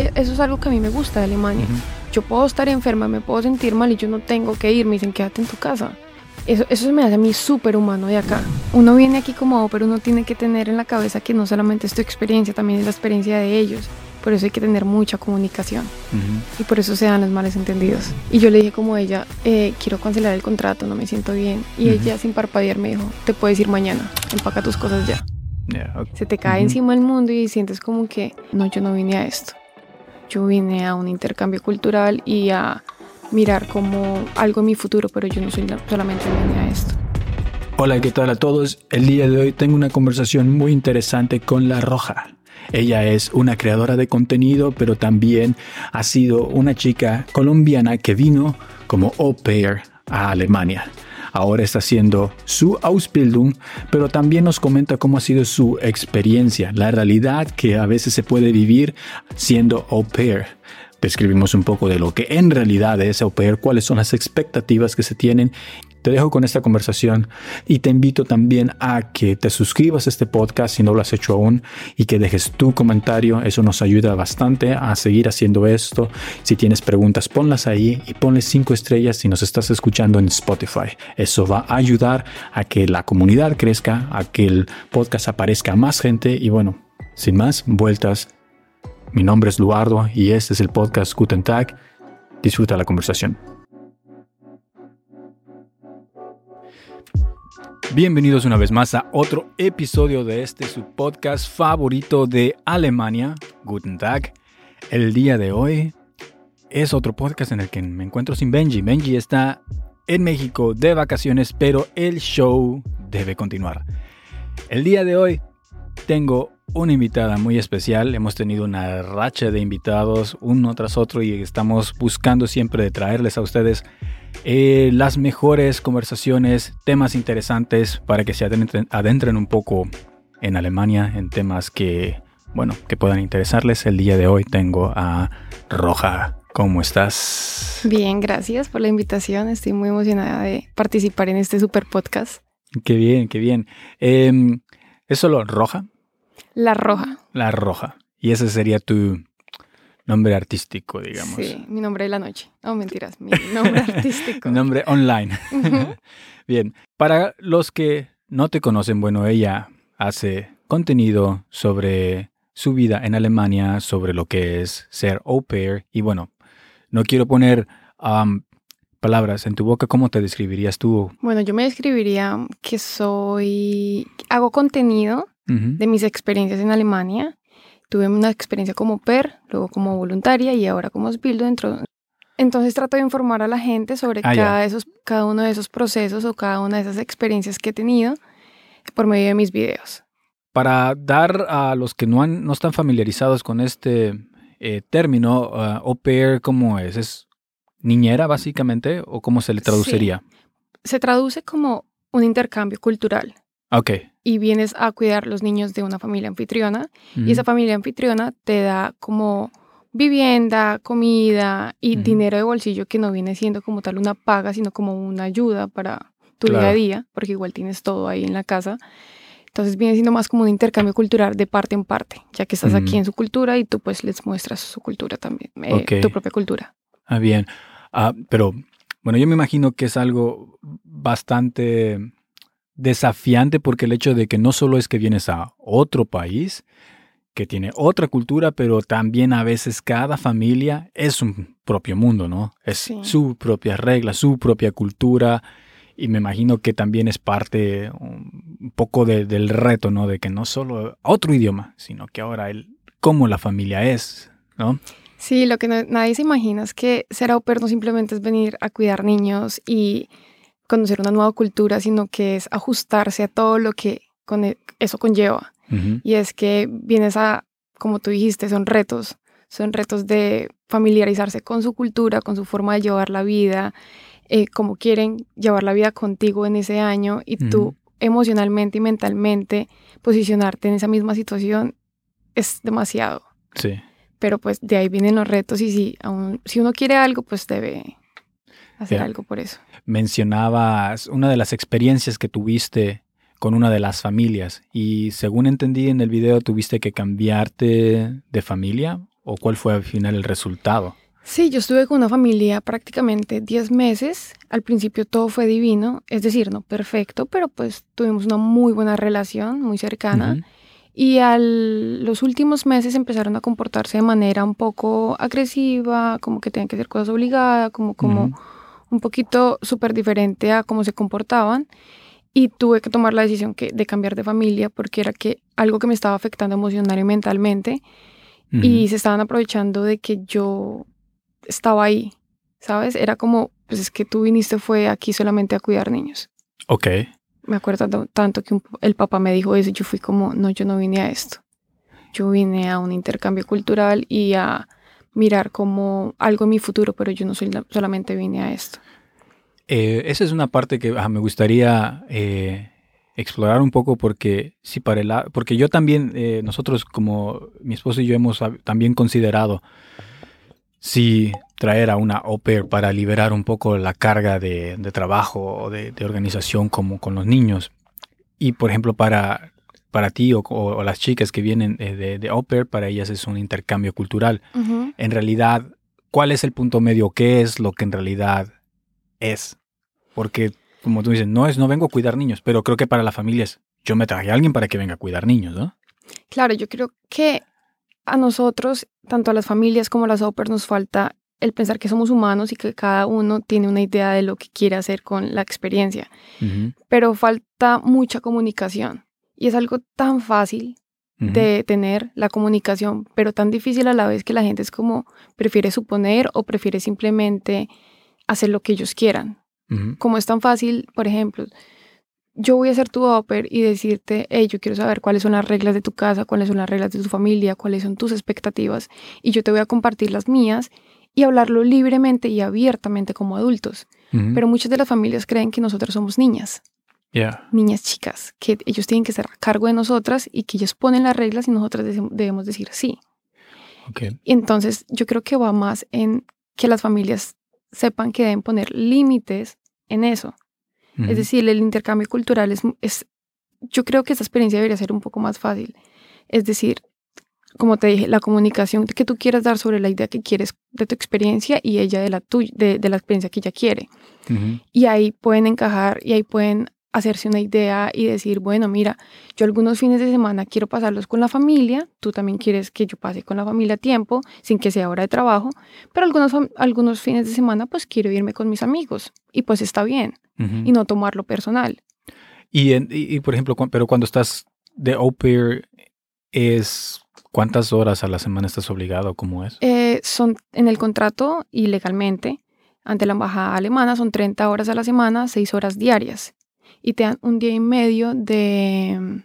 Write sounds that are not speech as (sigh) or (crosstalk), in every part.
e- eso es algo que a mí me gusta de Alemania. Yo puedo estar enferma, me puedo sentir mal y yo no tengo que ir. Me dicen, quédate en tu casa. Eso, eso me hace a mí súper humano de acá. Uno viene aquí como, pero uno tiene que tener en la cabeza que no solamente es tu experiencia, también es la experiencia de ellos. Por eso hay que tener mucha comunicación. Y por eso se dan los males entendidos. Y yo le dije como ella, eh, quiero cancelar el contrato, no me siento bien. Y ella sin parpadear me dijo, te puedes ir mañana, empaca tus cosas ya. Yeah. Se te cae encima el mundo y sientes como que, no, yo no vine a esto. Yo vine a un intercambio cultural y a mirar como algo en mi futuro, pero yo no soy la- solamente vine a esto. Hola, ¿qué tal a todos? El día de hoy tengo una conversación muy interesante con La Roja. Ella es una creadora de contenido, pero también ha sido una chica colombiana que vino como au pair a Alemania. Ahora está haciendo su Ausbildung, pero también nos comenta cómo ha sido su experiencia, la realidad que a veces se puede vivir siendo au pair. Describimos un poco de lo que en realidad es au pair, cuáles son las expectativas que se tienen te dejo con esta conversación y te invito también a que te suscribas a este podcast si no lo has hecho aún y que dejes tu comentario. Eso nos ayuda bastante a seguir haciendo esto. Si tienes preguntas, ponlas ahí y ponle cinco estrellas si nos estás escuchando en Spotify. Eso va a ayudar a que la comunidad crezca, a que el podcast aparezca a más gente y bueno, sin más vueltas. Mi nombre es Luardo y este es el podcast Guten Tag. Disfruta la conversación. Bienvenidos una vez más a otro episodio de este su podcast favorito de Alemania, Guten Tag. El día de hoy es otro podcast en el que me encuentro sin Benji. Benji está en México de vacaciones, pero el show debe continuar. El día de hoy tengo una invitada muy especial. Hemos tenido una racha de invitados uno tras otro y estamos buscando siempre de traerles a ustedes eh, las mejores conversaciones, temas interesantes para que se adentren, adentren un poco en Alemania en temas que, bueno, que puedan interesarles. El día de hoy tengo a Roja. ¿Cómo estás? Bien, gracias por la invitación. Estoy muy emocionada de participar en este super podcast. Qué bien, qué bien. Eh, ¿Es solo Roja? La Roja. La Roja. Y ese sería tu nombre artístico, digamos. Sí, mi nombre de la noche. No, mentiras, mi nombre (laughs) artístico. Nombre online. (laughs) Bien, para los que no te conocen, bueno, ella hace contenido sobre su vida en Alemania, sobre lo que es ser au pair. Y bueno, no quiero poner um, palabras en tu boca. ¿Cómo te describirías tú? Bueno, yo me describiría que soy, hago contenido de mis experiencias en Alemania. Tuve una experiencia como PER, luego como voluntaria y ahora como Sbildo dentro. Entonces trato de informar a la gente sobre Ah, cada, de esos, cada uno de esos procesos o cada una de esas experiencias que he tenido por medio de mis videos. Para dar a los que no, han, no están familiarizados con este eh, término, uh, au pair, ¿cómo es? ¿Es niñera básicamente o cómo se le Sí. traduciría? Se traduce como un intercambio cultural Ok. y vienes a cuidar los niños de una familia anfitriona y esa familia anfitriona te da como vivienda, comida y dinero de bolsillo que no viene siendo como tal una paga, sino como una ayuda para tu día a Claro. día, porque igual tienes todo ahí en la casa. Entonces viene siendo más como un intercambio cultural de parte en parte, ya que estás aquí en su cultura y tú pues les muestras su cultura también, eh, tu propia cultura. Ah, bien. Ah, pero bueno, yo me imagino que es algo bastante desafiante porque el hecho de que no solo es que vienes a otro país, que tiene otra cultura, pero también a veces cada familia es un propio mundo, ¿no? Es Sí. su propia regla, su propia cultura. Y me imagino que también es parte un poco de- del reto, ¿no? De que no solo otro idioma, sino que ahora el cómo la familia es, ¿no? Sí, lo que no- nadie se imagina es que ser au pair no simplemente es venir a cuidar niños y conocer una nueva cultura, sino que es ajustarse a todo lo que con e- eso conlleva. Y es que vienes a, como tú dijiste, son retos, son retos de familiarizarse con su cultura, con su forma de llevar la vida, eh, cómo quieren llevar la vida contigo en ese año y tú Ujú. emocionalmente y mentalmente posicionarte en esa misma situación es demasiado. Sí. Pero pues de ahí vienen los retos y si, aún, si uno quiere algo, pues debe hacer algo por eso. mencionabas una de las experiencias que tuviste con una de las familias y según entendí en el video tuviste que cambiarte de familia o cuál fue al final el resultado? Sí, yo estuve con una familia prácticamente 10 meses. Al principio todo fue divino, es decir, no perfecto, pero pues tuvimos una muy buena relación, muy cercana. Y a los últimos meses empezaron a comportarse de manera un poco agresiva, como que tenían que hacer cosas obligadas, como, como un poquito súper diferente a cómo se comportaban. Y tuve que tomar la decisión que, de cambiar de familia porque era que algo que me estaba afectando emocional y mentalmente. Y se estaban aprovechando de que yo estaba ahí, ¿sabes? Era como, pues es que tú viniste fue aquí solamente a cuidar niños. Ok. Me acuerdo tanto que el papá me dijo eso y yo fui como, no, yo no vine a esto. Yo vine a un intercambio cultural y a mirar como algo en mi futuro, pero yo no soy solamente vine a esto. Eh, esa es una parte que me gustaría eh, explorar un poco porque sí para el, porque yo también eh, nosotros como mi esposo y yo hemos también considerado si traer a una pair para liberar un poco la carga de, trabajo o de, organización como con los niños. Y por ejemplo, para, para ti o, las chicas que vienen eh, de, de au pair, para ellas es un intercambio cultural. En realidad, ¿cuál es el punto medio? ¿Qué es lo que en realidad es? Porque, como tú dices, no es no vengo a cuidar niños, pero creo que para la familia es yo me traje a alguien para que venga a cuidar niños, ¿no? Claro, yo creo que a nosotros, tanto a las familias como a las OPER, nos falta el pensar que somos humanos y que cada uno tiene una idea de lo que quiere hacer con la experiencia. Pero falta mucha comunicación. Y es algo tan fácil de tener la comunicación, pero tan difícil a la vez que la gente es como prefiere suponer o prefiere simplemente hacer lo que ellos quieran. Como es tan fácil, por ejemplo, yo voy a ser tu oper y decirte, hey, yo quiero saber cuáles son las reglas de tu casa, cuáles son las reglas de tu familia, cuáles son tus expectativas, y yo te voy a compartir las mías y hablarlo libremente y abiertamente como adultos. Pero muchas de las familias creen que nosotros somos niñas. Niñas chicas, que ellos tienen que estar a cargo de nosotras y que ellos ponen las reglas y nosotras debemos decir sí. Y entonces yo creo que va más en que las familias sepan que deben poner límites en eso. Es decir, el intercambio cultural es, es, yo creo que esa experiencia debería ser un poco más fácil. Es decir, como te dije, la comunicación que tú quieras dar sobre la idea que quieres de tu experiencia y ella de la, tuya, de, la experiencia que ella quiere. Y ahí pueden encajar y ahí pueden hacerse una idea y decir, bueno, mira, yo algunos fines de semana quiero pasarlos con la familia, tú también quieres que yo pase con la familia tiempo, sin que sea hora de trabajo, pero algunos, algunos fines de semana pues quiero irme con mis amigos y pues está bien y no tomarlo personal. Y, y, por ejemplo, pero cuando estás de au pair, es ¿cuántas horas a la semana estás obligado? ¿Cómo es? Eh, son en el contrato y legalmente, ante la embajada alemana, son 30 horas a la semana, 6 horas diarias. Y te dan un día y medio de,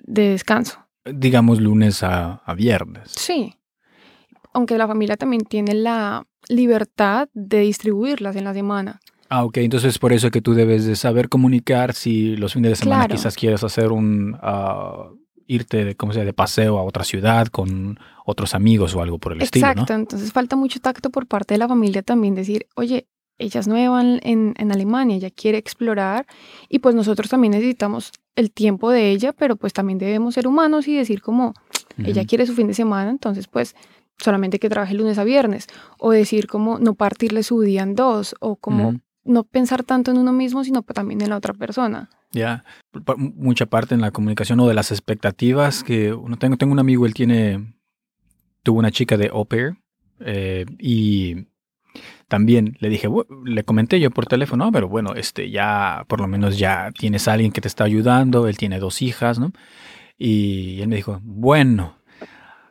de descanso. Digamos lunes a, a viernes. Sí. Aunque la familia también tiene la libertad de distribuirlas en la semana. Ah, ok. Entonces es por eso que tú debes de saber comunicar si los fines de semana quizás quieres hacer un... Ah, irte de, ¿cómo se de paseo a otra ciudad con otros amigos o algo por el estilo. Exacto, entonces falta mucho tacto por parte de la familia también decir, oye, ella es nueva en, en, Alemania, ella quiere explorar y pues nosotros también necesitamos el tiempo de ella, pero pues también debemos ser humanos y decir como, ella quiere su fin de semana, entonces pues solamente que trabaje lunes a viernes o decir como no partirle su día en dos o como no pensar tanto en uno mismo, sino también en la otra persona. Ya, mucha parte en la comunicación o de las expectativas que uno tengo, tengo un amigo, él tiene, tuvo una chica de au pair eh, y también le dije, le comenté yo por teléfono, pero bueno, este ya por lo menos ya tienes a alguien que te está ayudando, él tiene dos hijas, ¿no? Y él me dijo, bueno,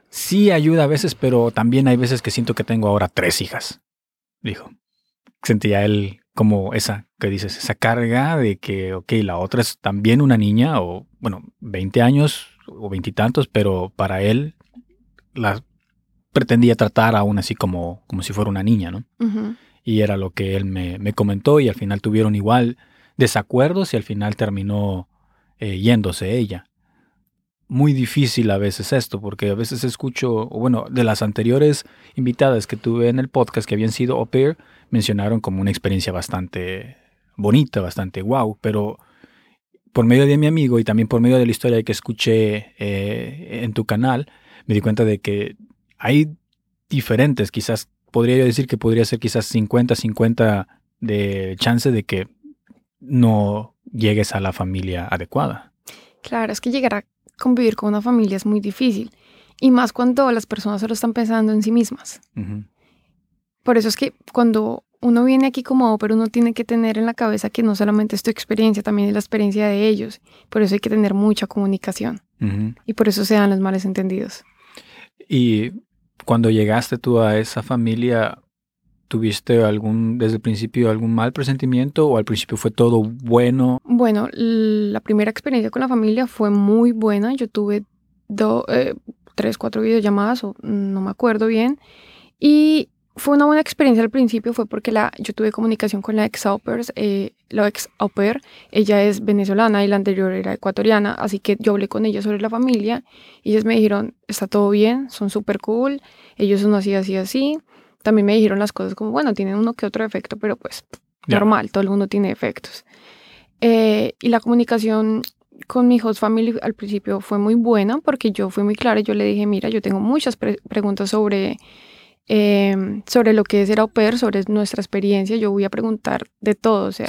sí ayuda a veces, pero también hay veces que siento que tengo ahora tres hijas. Dijo, sentía él como esa que dices, esa carga de que, ok, la otra es también una niña, o bueno, 20 años o veintitantos, pero para él la pretendía tratar aún así como, como si fuera una niña, ¿no? Y era lo que él me, me, comentó y al final tuvieron igual desacuerdos y al final terminó eh, yéndose ella. Muy difícil a veces esto, porque a veces escucho, bueno, de las anteriores invitadas que tuve en el podcast que habían sido au pair, mencionaron como una experiencia bastante bonita, bastante wow, pero por medio de mi amigo y también por medio de la historia que escuché eh, en tu canal, me di cuenta de que hay diferentes. Quizás podría yo decir que podría ser quizás 50-50 de chance de que no llegues a la familia adecuada. Claro, es que llegar a convivir con una familia es muy difícil. Y más cuando las personas solo están pensando en sí mismas. Por eso es que cuando uno viene aquí como pero uno tiene que tener en la cabeza que no solamente es tu experiencia, también es la experiencia de ellos. Por eso hay que tener mucha comunicación. Y por eso se dan los males entendidos. Y cuando llegaste tú a esa familia, ¿tuviste algún, desde el principio, algún mal presentimiento o al principio fue todo bueno? Bueno, la primera experiencia con la familia fue muy buena. Yo tuve dos, eh, tres, cuatro videollamadas, o no me acuerdo bien. Y fue una buena experiencia al principio, fue porque la, yo tuve comunicación con la ex au eh, la ex au pair, ella es venezolana y la anterior era ecuatoriana, así que yo hablé con ella sobre la familia y ellas me dijeron, está todo bien, son súper cool, ellos son así, así, así. También me dijeron las cosas como, bueno, tienen uno que otro efecto, pero pues normal, todo el mundo tiene efectos. Eh, y la comunicación con mi host family al principio fue muy buena porque yo fui muy clara, yo le dije, mira, yo tengo muchas preguntas sobre Em, sobre lo que es el au pair, sobre nuestra experiencia. Yo voy a preguntar de todo, o sea,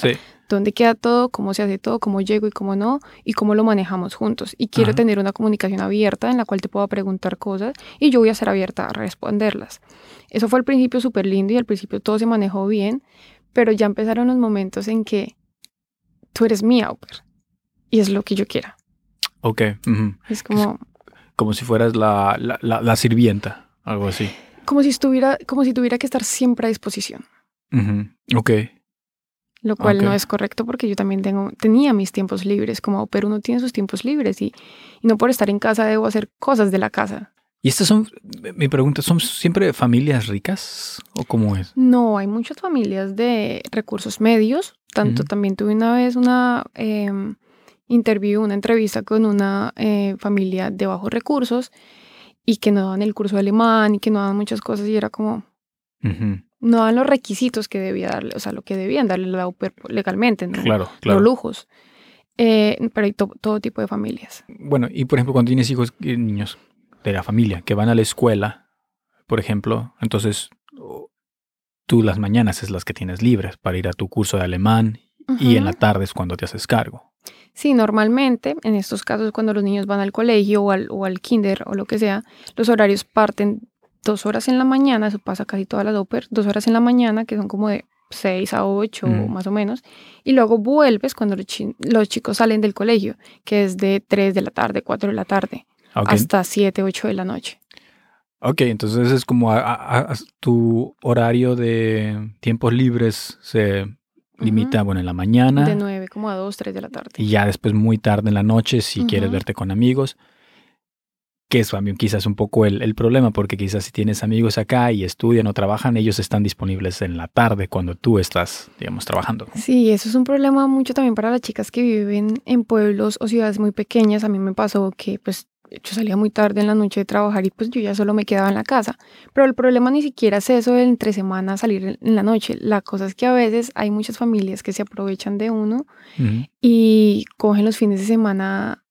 dónde queda todo, cómo se hace todo, cómo llego y cómo no, y cómo lo manejamos juntos. Y quiero tener una comunicación abierta en la cual te pueda preguntar cosas y yo voy a ser abierta a responderlas. Eso fue al principio súper lindo y al principio todo se manejó bien, pero ya empezaron los momentos en que tú eres mi au pair y es lo que yo quiera. Ok. Es como... como si fueras la, la, la sirvienta, algo así como si estuviera, como si tuviera que estar siempre a disposición. Ok. Lo cual no es correcto porque yo también tengo, tenía mis tiempos libres, como, pero uno tiene sus tiempos libres y, no por estar en casa debo hacer cosas de la casa. ¿Y estas son, mi pregunta, son siempre familias ricas o cómo es? No, hay muchas familias de recursos medios. Tanto también tuve una vez una eh, interview, una entrevista con una eh, familia de bajos recursos y que no daban el curso de alemán y que no daban muchas cosas y era como... No daban los requisitos que debía darle, o sea, lo que debían darle la legalmente, ¿no? Claro, claro. Los lujos. Eh, pero hay todo tipo de familias. Bueno, y por ejemplo, cuando tienes hijos, eh, niños de la familia que van a la escuela, por ejemplo, entonces tú las mañanas es las que tienes libres para ir a tu curso de alemán y en la tarde es cuando te haces cargo. Sí, normalmente, en estos casos, cuando los niños van al colegio o al, o al kinder o lo que sea, los horarios parten dos horas en la mañana, eso pasa casi todas las óperas, dos horas en la mañana, que son como de 6 a 8 mm. más o menos, y luego vuelves cuando los, chicos salen del colegio, que es de 3 de la tarde, 4 de la tarde, hasta 7, 8 de la noche. Ok, entonces es como tu horario de tiempos libres se Limita, bueno, en la mañana. De 9 como a 2, 3 de la tarde. Y ya después muy tarde en la noche si quieres verte con amigos. Que es también quizás un poco el, problema, porque quizás si tienes amigos acá y estudian o trabajan, ellos están disponibles en la tarde cuando tú estás, digamos, trabajando. Sí, eso es un problema mucho también para las chicas que viven en pueblos o ciudades muy pequeñas. A mí me pasó que pues yo salía muy tarde en la noche de trabajar y pues yo ya solo me quedaba en la casa. Pero el problema ni siquiera es eso de entre semana salir en la noche. La cosa es que a veces hay muchas familias que se aprovechan de uno y cogen los fines de semana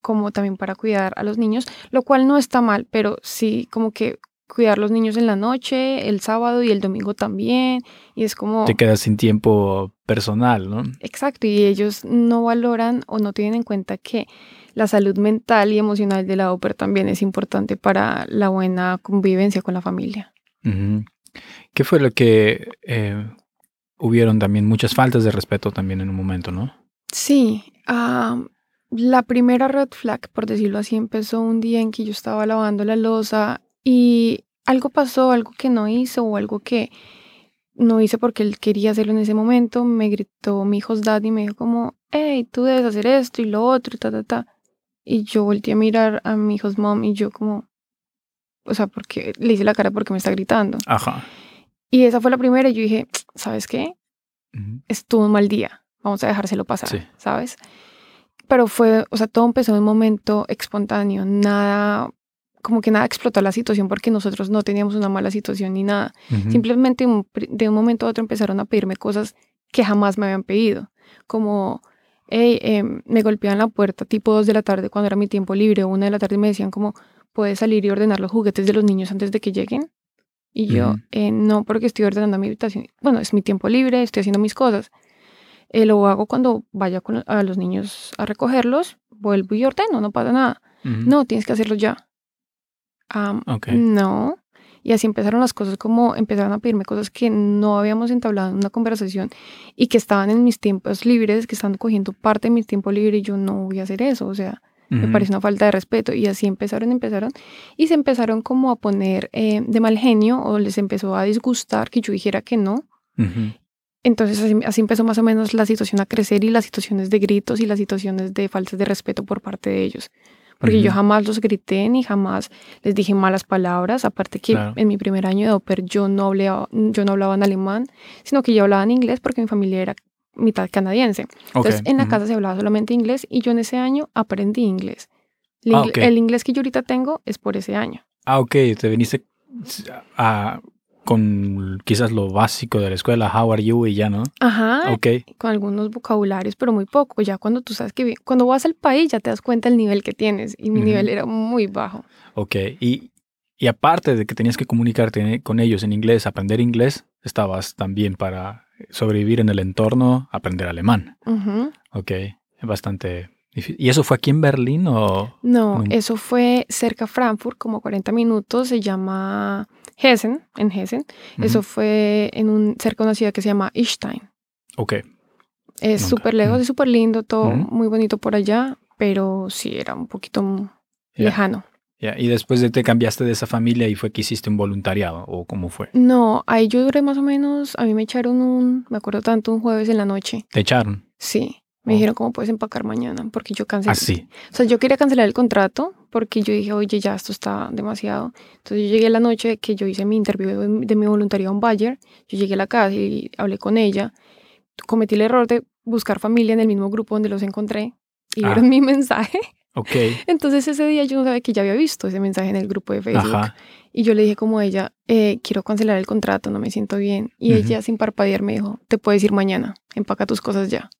como también para cuidar a los niños, lo cual no está mal, pero sí como que cuidar los niños en la noche, el sábado y el domingo también, y es como... Te quedas sin tiempo personal, ¿no? Exacto, y ellos no valoran o no tienen en cuenta que la salud mental y emocional de la ópera también es importante para la buena convivencia con la familia. ¿Qué fue lo que eh, hubieron también muchas faltas de respeto también en un momento, no? Sí, la primera red flag, por decirlo así, empezó un día en que yo estaba lavando la losa y algo pasó, algo que no hizo o algo que no hice porque él quería hacerlo en ese momento. Me gritó mi hijo daddy y me dijo como, hey, tú debes hacer esto y lo otro y ta, ta, ta. Y yo volteé a mirar a mi hijos mom y yo como, o sea, porque le hice la cara porque me está gritando. Ajá. Y esa fue la primera y yo dije, ¿sabes qué? Estuvo un mal día, vamos a dejárselo pasar, ¿sabes? Pero fue, o sea, todo empezó en un momento espontáneo, nada, como que nada explotó la situación porque nosotros no teníamos una mala situación ni nada. Simplemente de un momento a otro empezaron a pedirme cosas que jamás me habían pedido, como hey, em, me golpeaban la puerta tipo 2 de la tarde cuando era mi tiempo libre, o 1 de la tarde y me decían como, puedes salir y ordenar los juguetes de los niños antes de que lleguen. Y yo, eh, no, porque estoy ordenando mi habitación. Bueno, es mi tiempo libre, estoy haciendo mis cosas. Eh, lo hago cuando vaya con, a los niños a recogerlos, vuelvo y ordeno, no pasa nada. No, tienes que hacerlo ya. No. Y así empezaron las cosas como empezaron a pedirme cosas que no habíamos entablado en una conversación y que estaban en mis tiempos libres, que estaban cogiendo parte de mi tiempo libre y yo no voy a hacer eso. O sea, me parece una falta de respeto. Y así empezaron, empezaron. Y se empezaron como a poner eh, de mal genio o les empezó a disgustar que yo dijera que no. Entonces así, empezó más o menos la situación a crecer y las situaciones de gritos y las situaciones de faltas de respeto por parte de ellos. Porque yo jamás los grité ni jamás les dije malas palabras. Aparte que en mi primer año de Oper yo no, hablaba, yo no hablaba en alemán, sino que yo hablaba en inglés porque mi familia era mitad canadiense. Entonces en la casa se hablaba solamente inglés y yo en ese año aprendí inglés. El, ah, el inglés que yo ahorita tengo es por ese año. Ah, ok. Te viniste a con quizás lo básico de la escuela, how are you y ya, ¿no? Ajá. Ok. Con algunos vocabularios, pero muy poco. Ya cuando tú sabes que cuando vas al país ya te das cuenta el nivel que tienes y mi nivel era muy bajo. Ok. Y, y aparte de que tenías que comunicarte con ellos en inglés, aprender inglés, estabas también para sobrevivir en el entorno, aprender alemán. Uh Ok. Bastante ¿Y eso fue aquí en Berlín o...? No, eso fue cerca de Frankfurt, como 40 minutos, se llama Hessen, en Hessen. Eso fue en un, cerca de una ciudad que se llama Istein. Ok. Es súper lejos, es súper lindo, todo muy bonito por allá, pero sí era un poquito lejano. Y después de te cambiaste de esa familia y fue que hiciste un voluntariado o cómo fue? No, ahí yo duré más o menos, a mí me echaron un, me acuerdo tanto, un jueves en la noche. ¿Te echaron? Sí. Me dijeron, ¿cómo puedes empacar mañana? Porque yo cancelé. ¿Ah, sí? O sea, yo quería cancelar el contrato porque yo dije, oye, ya esto está demasiado. Entonces yo llegué la noche que yo hice mi interview de, mi voluntariado en Bayer. Yo llegué a la casa y hablé con ella. Cometí el error de buscar familia en el mismo grupo donde los encontré y ah. vieron (laughs) mi mensaje. Ok. Entonces ese día yo no sabía que ya había visto ese mensaje en el grupo de Facebook. Y yo le dije como a ella, eh, quiero cancelar el contrato, no me siento bien. Y ella sin parpadear me dijo, te puedes ir mañana, empaca tus cosas ya.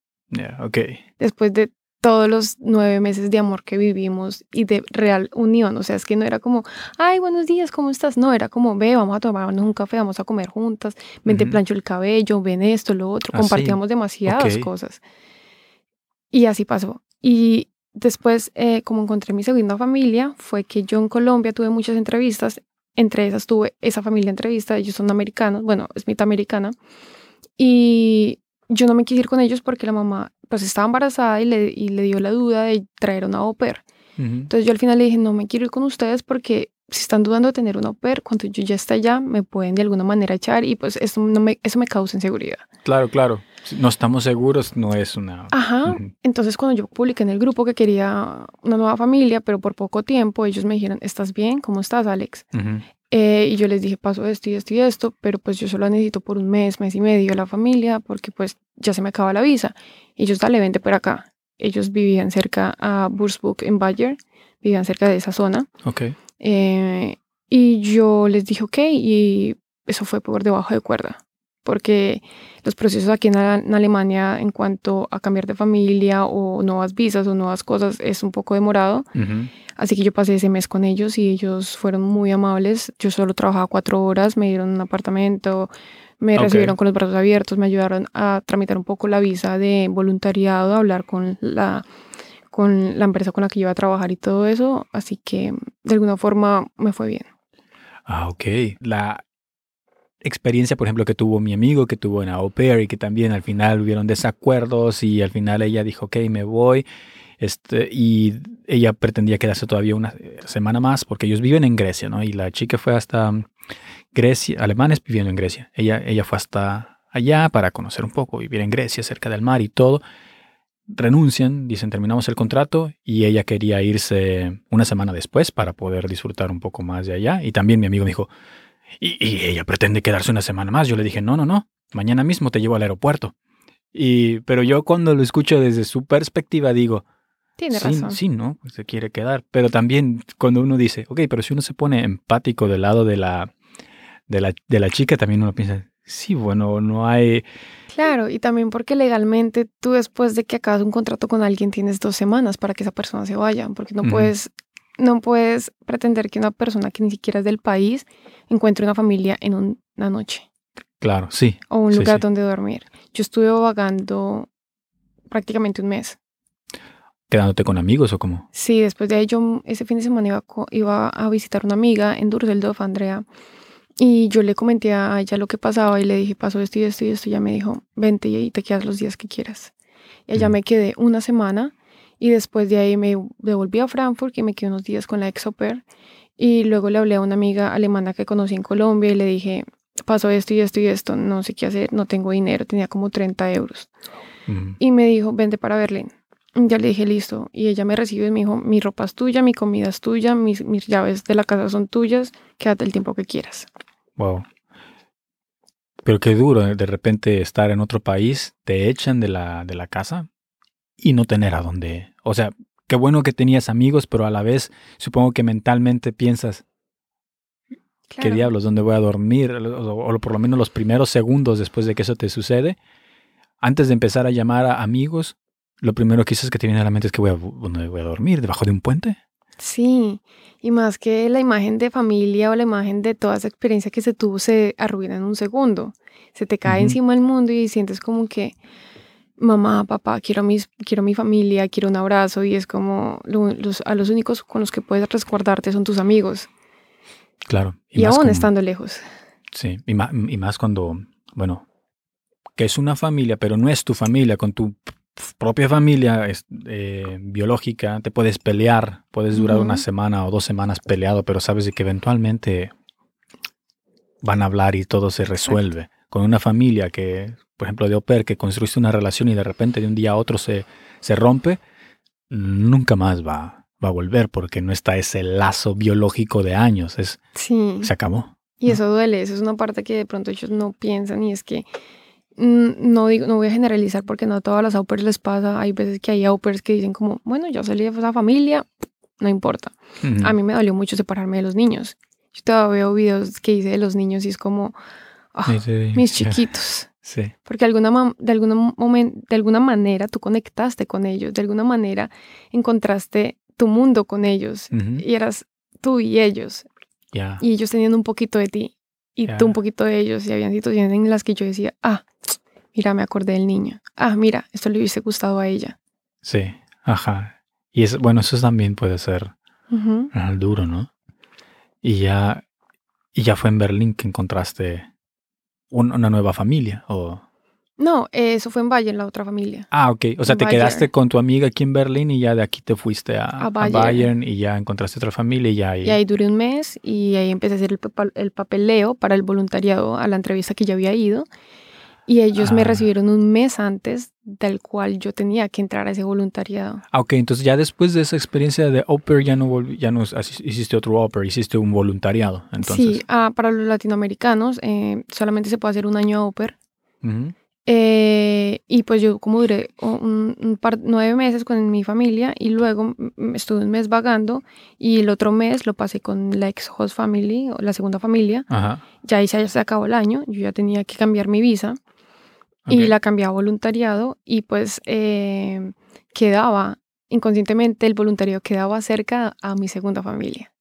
Después de todos los nueve meses de amor que vivimos y de real unión. O sea, es que no era como, ay, buenos días, ¿cómo estás? No, era como, ve, vamos a tomarnos un café, vamos a comer juntas, ven, te plancho el cabello, ven esto, lo otro. Ah, Compartíamos demasiadas cosas. Y así pasó. Y después, eh, como encontré mi segunda familia, fue que yo en Colombia tuve muchas entrevistas. Entre esas tuve esa familia entrevista, ellos son americanos, bueno, es mitad americana. Y yo no me quise ir con ellos porque la mamá pues estaba embarazada y le, y le dio la duda de traer una au pair. Entonces yo al final le dije, no me quiero ir con ustedes porque si están dudando de tener una au pair, cuando yo ya esté allá, me pueden de alguna manera echar y pues eso, no me, eso me causa inseguridad. Claro, claro. no estamos seguros, no es una... Ajá. Entonces cuando yo publiqué en el grupo que quería una nueva familia, pero por poco tiempo, ellos me dijeron, ¿estás bien? ¿Cómo estás, Alex? Eh, y yo les dije, paso esto y esto y esto, pero pues yo solo necesito por un mes, mes y medio la familia, porque pues ya se me acaba la visa. Y ellos, dale, vente por acá. Ellos vivían cerca a Bursburg en Bayer, vivían cerca de esa zona. Ok. Eh, y yo les dije, ok, y eso fue por debajo de cuerda, porque los procesos aquí en, Alemania en cuanto a cambiar de familia o nuevas visas o nuevas cosas es un poco demorado. Así que yo pasé ese mes con ellos y ellos fueron muy amables. Yo solo trabajaba cuatro horas, me dieron un apartamento, me recibieron con los brazos abiertos, me ayudaron a tramitar un poco la visa de voluntariado, a hablar con la, con la empresa con la que iba a trabajar y todo eso. Así que de alguna forma me fue bien. Ah, ok. La experiencia, por ejemplo, que tuvo mi amigo, que tuvo en Au Pair y que también al final hubieron desacuerdos y al final ella dijo, ok, me voy este, y ella pretendía quedarse todavía una semana más porque ellos viven en Grecia, ¿no? Y la chica fue hasta Grecia, alemanes viviendo en Grecia. Ella, ella fue hasta allá para conocer un poco, vivir en Grecia, cerca del mar y todo. Renuncian, dicen terminamos el contrato y ella quería irse una semana después para poder disfrutar un poco más de allá. Y también mi amigo me dijo, y, y ella pretende quedarse una semana más. Yo le dije, no, no, no, mañana mismo te llevo al aeropuerto. Y, pero yo cuando lo escucho desde su perspectiva digo, tiene razón. Sí, ¿no? Pues se quiere quedar. Pero también cuando uno dice, ok, pero si uno se pone empático del lado de la, de la, de la chica, también uno piensa, sí, bueno, no hay... Claro, y también porque legalmente tú después de que acabas un contrato con alguien tienes dos semanas para que esa persona se vaya, porque no puedes no puedes pretender que una persona que ni siquiera es del país encuentre una familia en una noche. Claro, sí. O un Sí, lugar sí. donde dormir. Yo estuve vagando prácticamente un mes. ¿Quedándote con amigos o cómo? Sí, después de ahí yo ese fin de semana iba, iba a visitar una amiga en Düsseldorf, Andrea, y yo le comenté a ella lo que pasaba y le dije, pasó esto y esto y esto, y ella me dijo, vente y te quedas los días que quieras. Y allá Mm. me quedé una semana y después de ahí me devolví a Frankfurt y me quedé unos días con la ex pair, y luego le hablé a una amiga alemana que conocí en Colombia y le dije, pasó esto y esto y esto, no sé qué hacer, no tengo dinero, tenía como 30 euros. Ujú. Y me dijo, vente para Berlín. Ya le dije, listo. Y ella me recibe y me dijo, mi ropa es tuya, mi comida es tuya, mis, mis llaves de la casa son tuyas, quédate el tiempo que quieras. Wow. Pero qué duro eh, de repente estar en otro país, te echan de la, de la casa y no tener a dónde. O sea, qué bueno que tenías amigos, pero a la vez supongo que mentalmente piensas, ¿qué diablos? ¿Dónde voy a dormir? O, o por lo menos los primeros segundos después de que eso te sucede, antes de empezar a llamar a amigos, lo primero que dices que te viene a la mente es que voy a, ¿dónde voy a dormir? ¿Debajo de un puente? Sí, y más que la imagen de familia o la imagen de toda esa experiencia que se tuvo se arruina en un segundo. Se te cae encima el mundo y sientes como que, mamá, papá, quiero, mis, quiero mi familia, quiero un abrazo y es como lo- los, a los únicos con los que puedes resguardarte son tus amigos Claro. y, aún estando lejos. Sí, y más, y más cuando, bueno, que es una familia, pero no es tu familia, con tu propia familia eh, biológica, te puedes pelear, puedes durar Ujú. una semana o dos semanas peleado, pero sabes que eventualmente van a hablar y todo se resuelve. Con una familia que, por ejemplo, de pair, que construiste una relación y de repente de un día a otro se, se rompe, nunca más va, va a volver porque no está ese lazo biológico de años, es, Sí. se acabó. Y ¿no? eso duele, eso es una parte que de pronto ellos no piensan y es que no digo, no voy a generalizar porque no a todas las au pairs les pasa. Hay veces que hay au pairs que dicen como, bueno, ya salí de esa familia, no importa. A mí me dolió mucho separarme de los niños. Yo todavía veo videos que hice de los niños y es como, ah, Sí, mis chiquitos. (laughs) Sí, Porque alguna, de, alguna de alguna manera tú conectaste con ellos, de alguna manera encontraste tu mundo con ellos y eras tú y ellos y ellos tenían un poquito de ti y tú un poquito de ellos y habían situaciones en las que yo decía, ah, mira, me acordé del niño, ah, mira, esto le hubiese gustado a ella. Sí, ajá. Y es, bueno, eso también puede ser duro, ¿no? Y ya, y ya fue en Berlín que encontraste un- una nueva familia, o... No, eso fue en en la otra familia. Ah, ok. O sea, En te Bayern. quedaste con tu amiga aquí en Berlín y ya de aquí te fuiste a, A a Bayern. Bayern. y ya encontraste otra familia y ya ahí... Y ahí duré un mes y ahí empecé a hacer el, papeleo para el voluntariado a la entrevista que ya había ido. Y ellos me Ah. recibieron un mes antes del cual yo tenía que entrar a ese voluntariado. Ah, ok. Entonces ya después de esa experiencia de au pair ya no, ya no hiciste otro au pair, hiciste un voluntariado. Entonces, Sí, ah, para los latinoamericanos eh, solamente se puede hacer un año au pair. Eh, y pues yo como duré un, un par, nueve meses con mi familia y luego estuve un mes vagando y el otro mes lo pasé con la ex host family o la segunda familia. Ajá. Ya ahí se, se acabó el año, yo ya tenía que cambiar mi visa ok. y la cambié a voluntariado y pues eh, quedaba, inconscientemente el voluntariado quedaba cerca a mi segunda familia,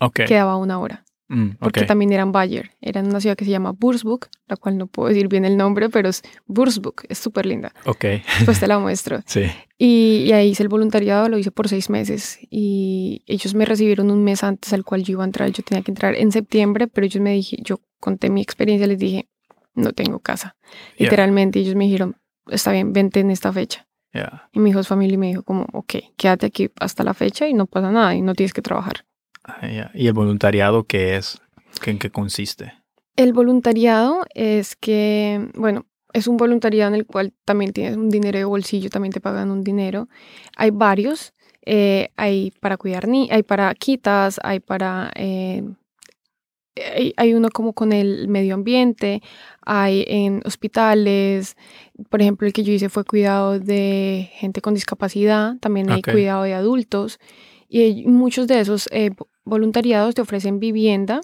Ok. quedaba una hora. Mm, Porque ok. también era en Bayer, era en una ciudad que se llama Würzburg, la cual no puedo decir bien el nombre, pero es Würzburg, es súper linda. Ok. Después te la muestro. (laughs) Sí. Y, y ahí hice el voluntariado, lo hice por seis meses y ellos me recibieron un mes antes al cual yo iba a entrar. Yo tenía que entrar en septiembre, pero ellos me dije, yo conté mi experiencia, les dije, no tengo casa. Yeah. Literalmente ellos me dijeron, está bien, vente en esta fecha. Ya. Y mi hijo familia me dijo como, ok, quédate aquí hasta la fecha y no pasa nada y no tienes que trabajar. Ah. ¿Y el voluntariado qué es? ¿Qué- ¿En qué consiste? El voluntariado es que, bueno, es un voluntariado en el cual también tienes un dinero de bolsillo, también te pagan un dinero. Hay varios, eh, hay para cuidar ni, hay para quitas, hay para, eh, hay, hay uno como con el medio ambiente, hay en hospitales, por ejemplo, el que yo hice fue cuidado de gente con discapacidad, también hay cuidado de adultos y hay muchos de esos eh, voluntariados te ofrecen vivienda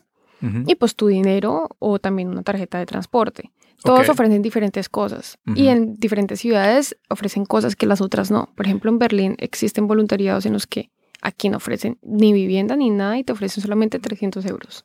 y pues tu dinero o también una tarjeta de transporte. Todos ofrecen diferentes cosas y en diferentes ciudades ofrecen cosas que las otras no. Por ejemplo, en Berlín existen voluntariados en los que Aquí no ofrecen ni vivienda ni nada y te ofrecen solamente 300 euros.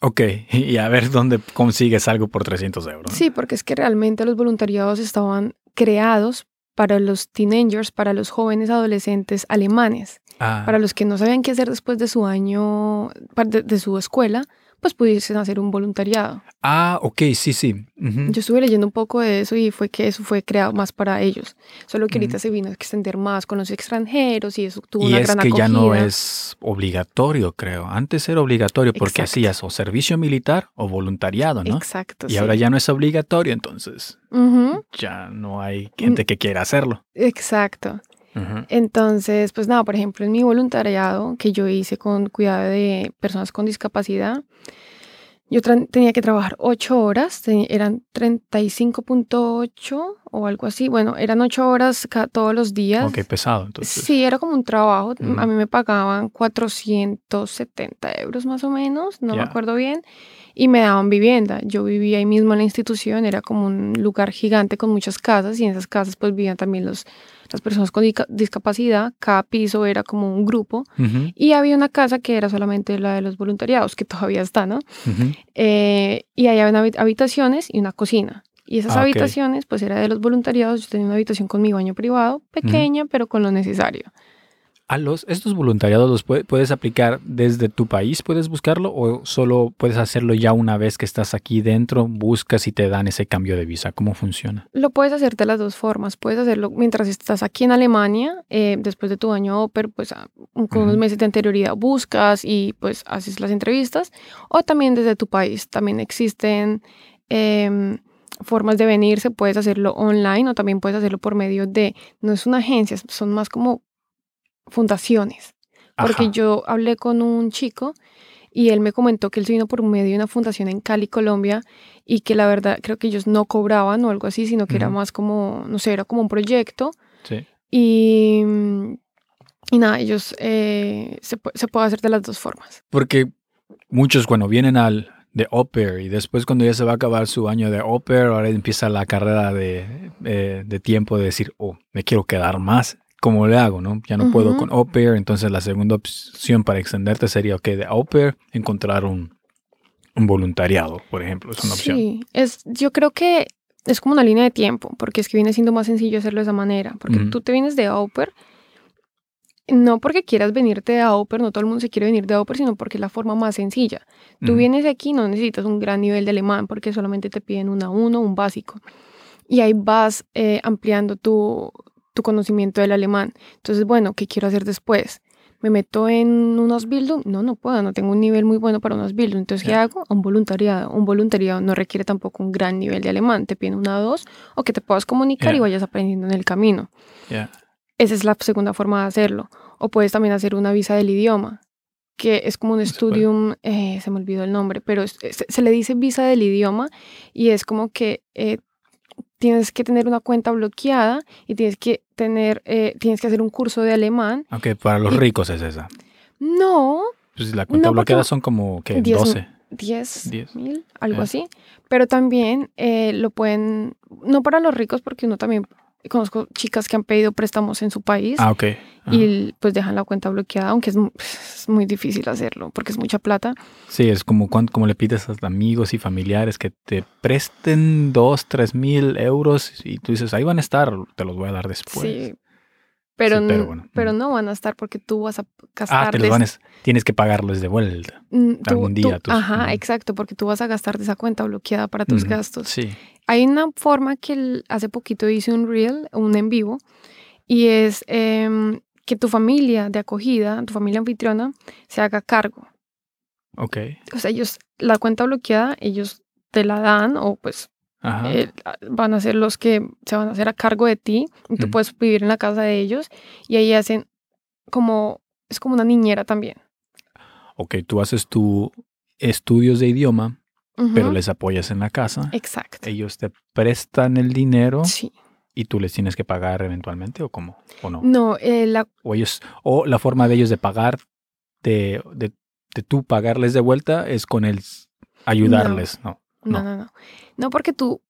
Ok, (laughs) y a ver dónde consigues algo por 300 euros. Sí, porque es que realmente los voluntariados estaban creados para los teenagers, para los jóvenes adolescentes alemanes, Ah, para los que no sabían qué hacer después de su año, de, de su escuela, pues pudiesen hacer un voluntariado. ah, ok, sí, sí. Yo estuve leyendo un poco de eso y fue que eso fue creado más para ellos. Solo que ahorita se vino a extender más con los extranjeros y eso tuvo Y una es gran que acogida. ya no es obligatorio, creo. Antes era obligatorio porque Exacto. hacías o servicio militar o voluntariado, ¿no? Exacto. Y sí. ahora ya no es obligatorio, entonces ya no hay gente que quiera hacerlo. Exacto. Entonces, pues nada, por ejemplo, en mi voluntariado que yo hice con cuidado de personas con discapacidad, yo tenía que trabajar ocho horas, eran 35.8 o algo así. Bueno, eran ocho horas todos los días. Ok, pesado, entonces. Sí, era como un trabajo. Ujú. A mí me pagaban 470 euros más o menos, no Ya. me acuerdo bien, y me daban vivienda. Yo vivía ahí mismo en la institución, era como un lugar gigante con muchas casas y en esas casas pues vivían también los, las personas con discapacidad. Cada piso era como un grupo y había una casa que era solamente la de los voluntariados, que todavía está, ¿no? Eh, y ahí había habi- habitaciones y una cocina. Y esas Ah, habitaciones, pues era de los voluntariados. Yo tenía una habitación con mi baño privado, pequeña, pero con lo necesario. ¿A los, estos voluntariados los pue- puedes aplicar desde tu país? ¿Puedes buscarlo? ¿O solo puedes hacerlo ya una vez que estás aquí dentro, buscas y te dan ese cambio de visa? ¿Cómo funciona? Lo puedes hacer de las dos formas. Puedes hacerlo mientras estás aquí en Alemania, eh, después de tu año Oper, pues a- un- con unos meses de anterioridad buscas y pues haces las entrevistas. O también desde tu país. También existen em, formas de venirse. Puedes hacerlo online o también puedes hacerlo por medio de, no es una agencia, son más como fundaciones. Porque Ajá. yo hablé con un chico y él me comentó que él se vino por medio de una fundación en Cali, Colombia, y que la verdad creo que ellos no cobraban o algo así, sino que era más como, no sé, era como un proyecto. Sí. Y, y nada, ellos eh, se, se puede hacer de las dos formas. Porque muchos, bueno, vienen al de au pair y después cuando ya se va a acabar su año de au pair, ahora empieza la carrera de, eh, de tiempo de decir, oh, me quiero quedar más. ¿Cómo le hago, no? Ya no puedo con au pair, entonces la segunda opción para extenderte sería, ok, de au pair, encontrar un, un voluntariado, por ejemplo, es una opción. Sí, es, yo creo que es como una línea de tiempo, porque es que viene siendo más sencillo hacerlo de esa manera, porque tú te vienes de au pair, no porque quieras venirte de au pair, no todo el mundo se quiere venir de au pair, sino porque es la forma más sencilla. Tú Ujú. vienes aquí, no necesitas un gran nivel de alemán, porque solamente te piden un A1, un básico, y ahí vas eh, ampliando tu, tu conocimiento del alemán. Entonces, bueno, ¿qué quiero hacer después? ¿Me meto en un Ausbildung? No, no puedo, no tengo un nivel muy bueno para un Ausbildung. Entonces, ¿qué hago? Un voluntariado. Un voluntariado no requiere tampoco un gran nivel de alemán. Te piden una dos o que te puedas comunicar y Ya. vayas aprendiendo en el camino. Esa es la segunda forma de hacerlo. O puedes también hacer una visa del idioma, que es como un Se puede. studium, eh, se me olvidó el nombre, pero es- es- se le dice visa del idioma y es como que eh, tienes que tener una cuenta bloqueada y tienes que tener, eh, tienes que hacer un curso de alemán. Ok, para los Y- ricos es esa. No, Pues la cuenta No, bloqueada son como. Diez- 12. 10 Diez. mil, algo Eh. así. Pero también eh, lo pueden, no para los ricos, porque uno también conozco chicas que han pedido préstamos en su país. Ah, ok. Ajá. y pues dejan la cuenta bloqueada, aunque es, mu- es muy difícil hacerlo porque es mucha plata. Sí, es como cuando como le pides a amigos y familiares que te presten dos, tres mil euros y tú dices, ahí van a estar, te los voy a dar después. sí. Pero, Sí, pero bueno. pero no van a estar porque tú vas a ah, te los van a, tienes que pagarles de vuelta. mm, tú- algún día tú- tus- ajá, exacto, porque tú vas a gastar de esa cuenta bloqueada para tus gastos. Sí. Hay una forma que hace poquito hice un reel, un en vivo, y es em, que tu familia de acogida, tu familia anfitriona, se haga cargo. Ok. O sea, ellos, la cuenta bloqueada, ellos te la dan o pues eh, van a ser los que se van a hacer a cargo de ti. Y tú Ujú. puedes vivir en la casa de ellos y ahí hacen como, es como una niñera también. ok, tú haces tu estudios de idioma, pero les apoyas en la casa. Exacto. Ellos te prestan el dinero Sí. y tú les tienes que pagar eventualmente o cómo o no. No, eh, la, O ellos o la forma de ellos de pagar de, de, de tú pagarles de vuelta es con el ayudarles, ¿no? no, No. no, no. No, porque tú,